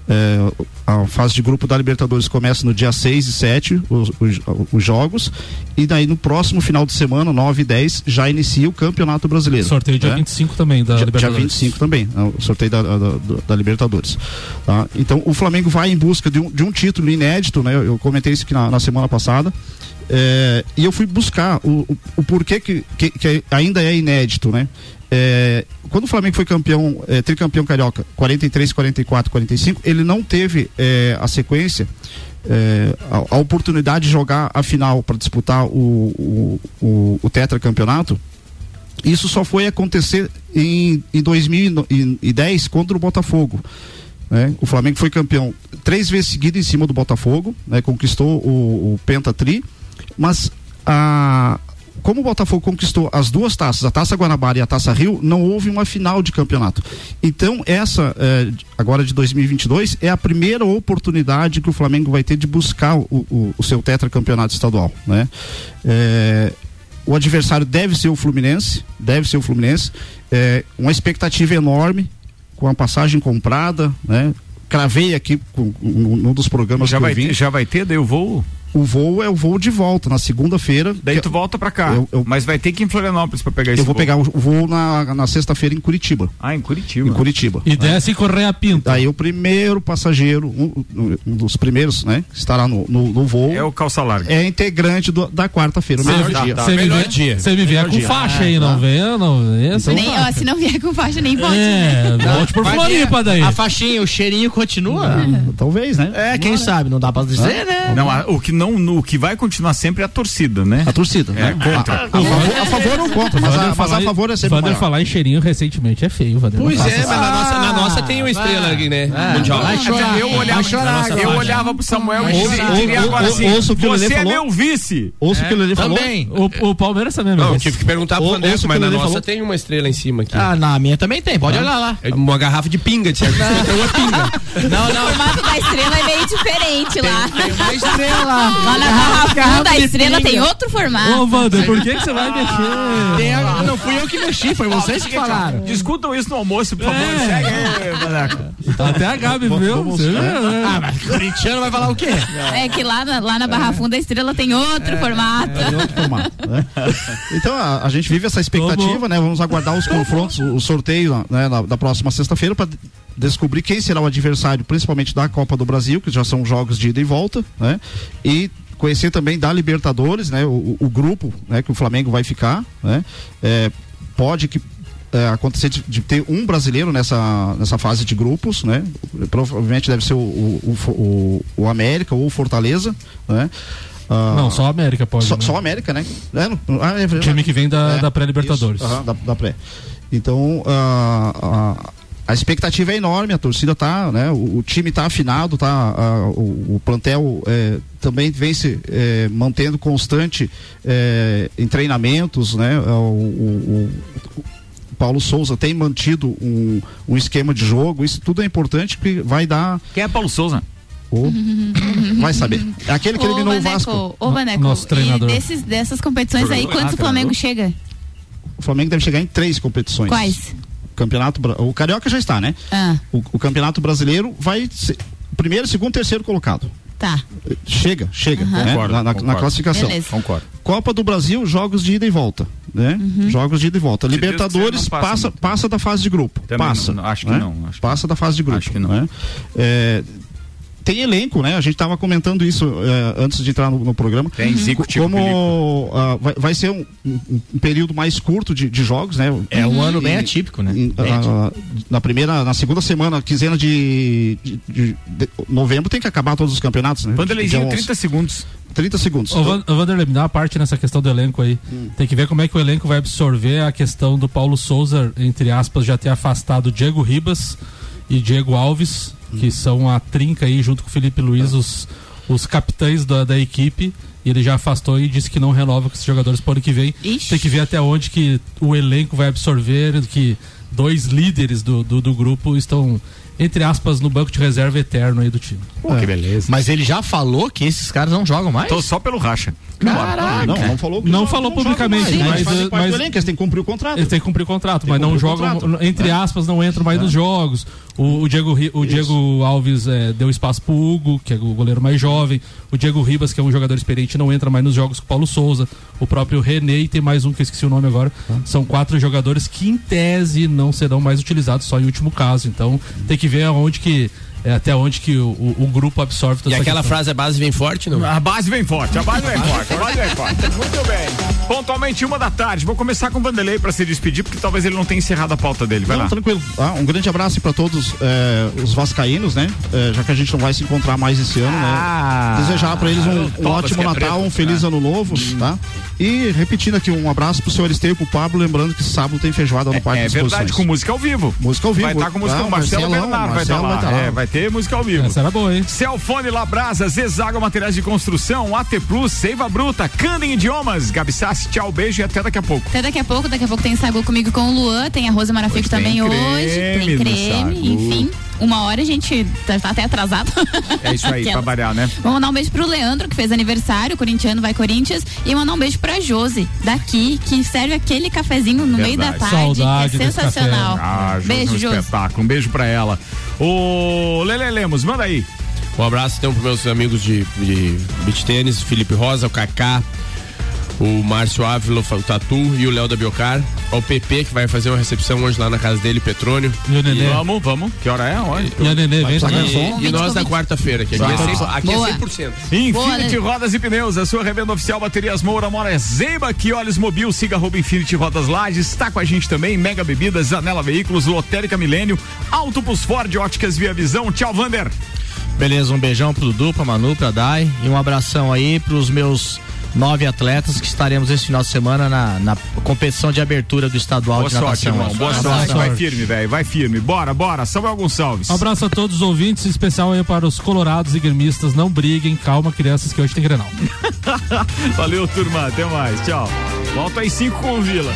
Speaker 4: Eh, a fase de grupo da Libertadores começa no dia 6 e 7, os, os, os jogos, e daí no próximo final de semana, 9 e 10, já inicia o Campeonato Brasileiro.
Speaker 3: Sorteio dia
Speaker 4: né?
Speaker 3: 25 também da
Speaker 4: Dia, dia
Speaker 3: Libertadores.
Speaker 4: 25 também, né, o sorteio da, da, da- Libertadores. tá? Então o Flamengo vai em busca de um, de um título inédito, né? Eu, eu comentei isso aqui na, na semana passada. É, e eu fui buscar o, o, o porquê que, que, que ainda é inédito, né? É, quando o Flamengo foi campeão, é, tricampeão carioca, 43, 44, 45, ele não teve é, a sequência, é, a, a oportunidade de jogar a final para disputar o, o, o, tetracampeonato. Isso só foi acontecer em, em 2010 contra o Botafogo. né? O Flamengo foi campeão três vezes seguidas em cima do Botafogo, né? conquistou o, o Pentatri, mas a, como o Botafogo conquistou as duas taças, a Taça Guanabara e a Taça Rio, não houve uma final de campeonato. Então, essa, eh, agora de 2022, é a primeira oportunidade que o Flamengo vai ter de buscar o, o, o seu tetracampeonato estadual. Né? Eh, o adversário deve ser o Fluminense, deve ser o Fluminense. É, uma expectativa enorme, com a passagem comprada, né? Cravei aqui com, num, num dos programas
Speaker 2: Já
Speaker 4: que
Speaker 2: vai,
Speaker 4: eu vim.
Speaker 2: ter, já vai ter, daí o voo?
Speaker 4: O voo é o voo de volta, na segunda-feira.
Speaker 2: Daí tu volta pra cá.
Speaker 4: Eu- eu-
Speaker 2: Mas vai ter que ir em Florianópolis pra pegar esse
Speaker 4: eu vou
Speaker 2: voo.
Speaker 4: pegar o voo na, na sexta-feira em Curitiba.
Speaker 2: Ah, em Curitiba.
Speaker 4: Em Curitiba.
Speaker 3: E desce e correr a pinta.
Speaker 4: Aí o primeiro passageiro, um, um- dos primeiros, né? Que estará no, no, no voo.
Speaker 2: É o calça larga.
Speaker 4: É integrante do- da quarta-feira, melhor
Speaker 3: me-
Speaker 4: dia.
Speaker 3: você me
Speaker 8: Melhor
Speaker 3: vier-
Speaker 8: dia.
Speaker 3: Você me vier com
Speaker 4: dia.
Speaker 3: faixa
Speaker 4: Ah,
Speaker 3: aí, não
Speaker 4: tá.
Speaker 3: venha, não venha. sem
Speaker 7: nem, ó, se não vier com faixa, nem volte. né?
Speaker 3: É, *laughs* volte por Floripa daí.
Speaker 9: A faixinha, o cheirinho continua?
Speaker 4: Talvez, né?
Speaker 9: É, quem sabe, não dá pra dizer, né?
Speaker 2: Não, o que não, no- o que vai continuar sempre é a torcida, né?
Speaker 4: A torcida.
Speaker 2: É,
Speaker 4: né?
Speaker 2: contra.
Speaker 4: A, a- a favor, a favor ou contra, mas, a,
Speaker 3: Vander
Speaker 4: mas
Speaker 3: falar
Speaker 4: a
Speaker 3: em-
Speaker 4: favor é sempre
Speaker 3: Vander
Speaker 4: maior.
Speaker 3: falar em cheirinho recentemente é feio, Vander.
Speaker 8: Pois
Speaker 3: Não
Speaker 8: é, mas na nossa, na
Speaker 3: Ah,
Speaker 8: nossa tem uma estrela aqui, né? Mundial.
Speaker 9: Vai chorar.
Speaker 2: eu olhava,
Speaker 9: chorar
Speaker 2: eu olhava pro Samuel e diria, agora assim:
Speaker 4: ouça o que o
Speaker 2: Você é
Speaker 4: falou.
Speaker 2: meu vice.
Speaker 4: Ouço o que o Lelê falou.
Speaker 9: Também.
Speaker 3: O, Palmeiras também,
Speaker 8: Não,
Speaker 3: meu.
Speaker 8: eu tive que perguntar pro
Speaker 4: o
Speaker 8: mas na
Speaker 4: ele
Speaker 8: nossa
Speaker 4: falou.
Speaker 8: tem uma estrela em cima aqui.
Speaker 9: Ah, na minha também tem, pode olhar lá.
Speaker 8: É uma garrafa de pinga, de certo? Então é pinga.
Speaker 9: Não,
Speaker 7: O
Speaker 9: não.
Speaker 7: formato da estrela é meio diferente lá.
Speaker 9: Uma estrela.
Speaker 7: Lá na garrafa
Speaker 9: Garrafa
Speaker 7: da
Speaker 9: de
Speaker 7: estrela tem outro formato.
Speaker 3: Ô, Vander, por que, que você vai mexer?
Speaker 9: Tem a- não fui eu que mexi, foi vocês que falaram.
Speaker 2: Discutam isso no almoço, por favor.
Speaker 3: É.
Speaker 2: Segue aí, Vandeco.
Speaker 3: Até a Gabi viu. Você viu, né?
Speaker 9: Ah, mas corintiano vai falar o quê?
Speaker 7: É que lá na, lá na Barra Funda a estrela tem outro formato.
Speaker 4: É de outro formato, né? Então a, a gente vive essa expectativa, né? Vamos aguardar os confrontos, o, o sorteio né, na- da próxima sexta-feira para descobrir quem será o adversário, principalmente da Copa do Brasil, que já são jogos de ida e volta, né? E conhecer também da Libertadores, né? O, o- o grupo, né? Que o Flamengo vai ficar, né? É, pode que é, acontecer de, de ter um brasileiro nessa, nessa fase de grupos, né? Provavelmente deve ser o, o, o, o- o América ou o Fortaleza, né? Ah,
Speaker 3: Não, só a América pode.
Speaker 4: só,
Speaker 3: né?
Speaker 4: só o América, né? É, não- ah, é verdade.
Speaker 3: Time que vem da,
Speaker 4: É,
Speaker 3: da pré-Libertadores.
Speaker 4: da, da pré. Então, ah, ah, a expectativa é enorme, a torcida tá, né? O, o time tá afinado, tá? a- o, o plantel é, também vem se é, mantendo constante é, em treinamentos, né? O, o- o- o Paulo Souza tem mantido um, um esquema de jogo, isso tudo é importante porque vai dar.
Speaker 2: Quem é Paulo Souza?
Speaker 4: vai saber. É aquele que
Speaker 7: Ô,
Speaker 4: eliminou o
Speaker 7: Vaneco,
Speaker 4: Vasco.
Speaker 7: Ô, Vaneco,
Speaker 4: Nosso treinador.
Speaker 7: e desses, dessas competições aí, quantos
Speaker 4: Ah,
Speaker 7: o Flamengo
Speaker 4: treinador.
Speaker 7: chega?
Speaker 4: O Flamengo deve chegar em três competições.
Speaker 7: Quais?
Speaker 4: Campeonato, o Carioca já está, né?
Speaker 7: Ah,
Speaker 4: O, o Campeonato Brasileiro vai ser primeiro, segundo, terceiro colocado.
Speaker 7: tá.
Speaker 4: Chega, chega, né?
Speaker 2: Concordo,
Speaker 4: na, na- na
Speaker 2: concordo.
Speaker 4: classificação.
Speaker 7: Beleza.
Speaker 2: Concordo.
Speaker 4: Copa do Brasil, jogos de ida e volta, né?
Speaker 7: Uhum.
Speaker 4: Jogos de ida e volta.
Speaker 2: Se
Speaker 4: Libertadores
Speaker 2: passa
Speaker 4: passa, passa da fase de grupo.
Speaker 2: Também
Speaker 4: passa.
Speaker 2: não, acho que
Speaker 4: né?
Speaker 2: não, acho que
Speaker 4: passa da fase de grupo.
Speaker 2: Acho que não.
Speaker 4: né? É, tem elenco, né? A gente estava comentando isso é, antes de entrar no, no programa.
Speaker 2: Tem Zico,
Speaker 4: Co-
Speaker 2: Tico,
Speaker 4: Como ah, vai, vai ser um, um- um período mais curto de, de jogos, né?
Speaker 9: É um ano bem
Speaker 4: E-
Speaker 9: atípico, né?
Speaker 4: em-
Speaker 9: Bem
Speaker 4: ah, na primeira, na segunda semana, quinzena de, de- de- de novembro, tem que acabar todos os campeonatos, né?
Speaker 2: Vanderleizinho,
Speaker 4: Dia
Speaker 2: 30 segundos.
Speaker 4: 30 segundos.
Speaker 3: Ô, Van- Vanderlei, me dá uma parte nessa questão do elenco aí. Tem que ver como é que o elenco vai absorver a questão do Paulo Souza, entre aspas, já ter afastado Diego Ribas e Diego Alves, que são a trinca aí, junto com o Felipe Luiz, os, os capitães da, da equipe. E ele já afastou e disse que não renova com esses jogadores para o ano que vem.
Speaker 7: Ixi.
Speaker 3: Tem que ver até onde que o elenco vai absorver, que dois líderes do, do, do grupo estão, entre aspas, no banco de reserva eterno aí do time.
Speaker 2: Pô, que beleza.
Speaker 9: Mas ele já falou que esses caras não jogam mais?
Speaker 2: Tô só pelo racha.
Speaker 9: Caraca.
Speaker 4: Não, não falou
Speaker 3: Não falou
Speaker 4: não
Speaker 3: publicamente,
Speaker 4: mais,
Speaker 3: mas,
Speaker 4: parte
Speaker 3: mas-
Speaker 4: do elenco, eles têm que cumprir o contrato.
Speaker 3: Eles têm que cumprir o contrato,
Speaker 4: Tem
Speaker 3: mas não jogam, entre
Speaker 4: né?
Speaker 3: aspas, não entram mais nos jogos. O, o Diego, o Diego Alves é, deu espaço pro Hugo, que é o goleiro mais jovem. O Diego Ribas, que é um jogador experiente, não entra mais nos jogos com o Paulo Souza. O próprio René e tem mais um que eu esqueci o nome agora. São quatro jogadores que, em tese, não serão mais utilizados só em último caso. Então, tem que ver aonde que. É, até onde que o, o- o grupo absorve toda
Speaker 8: E
Speaker 3: essa
Speaker 8: aquela
Speaker 3: questão.
Speaker 8: frase, a base vem forte, não?
Speaker 2: A base vem forte, a base vem *laughs* forte, a base vem forte. Muito bem. Pontualmente uma da tarde. Vou começar com o Vanderlei pra se despedir, porque talvez ele não tenha encerrado a pauta dele. Vai
Speaker 4: Não,
Speaker 2: lá.
Speaker 4: tranquilo. Ah, um grande abraço para todos eh, os vascaínos, né? Eh, já que a gente não vai se encontrar mais esse ano,
Speaker 2: Ah,
Speaker 4: né? Desejar para eles um, um ótimo
Speaker 2: é
Speaker 4: Natal,
Speaker 2: preto.
Speaker 4: um feliz
Speaker 2: Ah.
Speaker 4: ano novo, tá? E repetindo aqui um abraço pro senhor Esteio e pro Pablo, lembrando que sábado tem feijoada no Parque
Speaker 2: É verdade, com música ao vivo.
Speaker 4: Música ao vivo.
Speaker 2: Vai estar com música
Speaker 4: Ah,
Speaker 2: ao Marcelo
Speaker 4: Marcelão,
Speaker 2: Bernardo vai estar
Speaker 4: Marcelo
Speaker 2: lá.
Speaker 4: vai tá lá.
Speaker 2: É, vai ter música ao vivo.
Speaker 3: Essa era boa, hein?
Speaker 2: Celfone Labrasa, Zezago Materiais de Construção, AT Plus, Seiva Bruta, Candem Idiomas, Gabi Sassi, tchau, beijo e até daqui a pouco.
Speaker 7: Até daqui a pouco, daqui a pouco tem Sagu comigo com o Luan, tem a Rosa Marafico
Speaker 2: Hoje tem
Speaker 7: também
Speaker 2: creme
Speaker 7: hoje, tem creme, enfim. Uma hora a gente tá, tá até atrasado.
Speaker 2: É isso aí, *laughs* pra variar, né?
Speaker 7: Vamos mandar um beijo pro Leandro, que fez aniversário, o corintiano vai Corinthians, e mandar um beijo pra Josi, daqui, que serve aquele cafezinho no meio da
Speaker 2: Verdade.
Speaker 7: tarde,
Speaker 3: Saudade
Speaker 7: que é sensacional.
Speaker 2: Ah, Josi,
Speaker 7: beijo,
Speaker 2: um
Speaker 7: Josi.
Speaker 2: espetáculo. Um beijo pra ela. Ô, Lele Lemos, manda aí.
Speaker 8: Um abraço então para meus amigos de, de beach tênis, Felipe Rosa, o Kaká, o Márcio Ávila, o Tatu e o Léo da Biocar. Ao PP, que vai fazer uma recepção hoje lá na casa dele, Petrônio.
Speaker 3: E o Nenê.
Speaker 2: Vamos, vamos. Que hora é? Olha.
Speaker 3: E a Nenê, vem.
Speaker 8: E, e nós na quarta-feira, que aqui, é,
Speaker 4: Tá.
Speaker 8: 100%, aqui é
Speaker 7: Boa.
Speaker 8: 100%.
Speaker 7: Boa,
Speaker 2: Infinity. Rodas e Pneus, a sua revenda oficial Baterias Moura, Mora Zeiba, que olhos mobil, siga arroba Infinity Rodas Lages, está com a gente também, Mega Bebidas, Zanela Veículos, Lotérica Milênio, Autobus Ford, Óticas Via Visão, tchau Vander.
Speaker 9: Beleza, um beijão pro Dudu, pra Manu, pra Dai e um abração aí pros meus nove atletas que estaremos esse final de semana na, na competição de abertura do estadual
Speaker 2: Boa
Speaker 9: de
Speaker 2: sorte,
Speaker 9: natação.
Speaker 2: irmão, boa sorte,
Speaker 9: abração.
Speaker 2: vai firme, velho, vai firme, bora, bora, Samuel Gonçalves.
Speaker 3: Um abraço a todos os ouvintes, em especial aí para os colorados e gremistas. Não briguem, calma, crianças, que hoje tem Grenal. *laughs*
Speaker 2: Valeu, turma, até mais, tchau. Volta aí cinco com o Vila.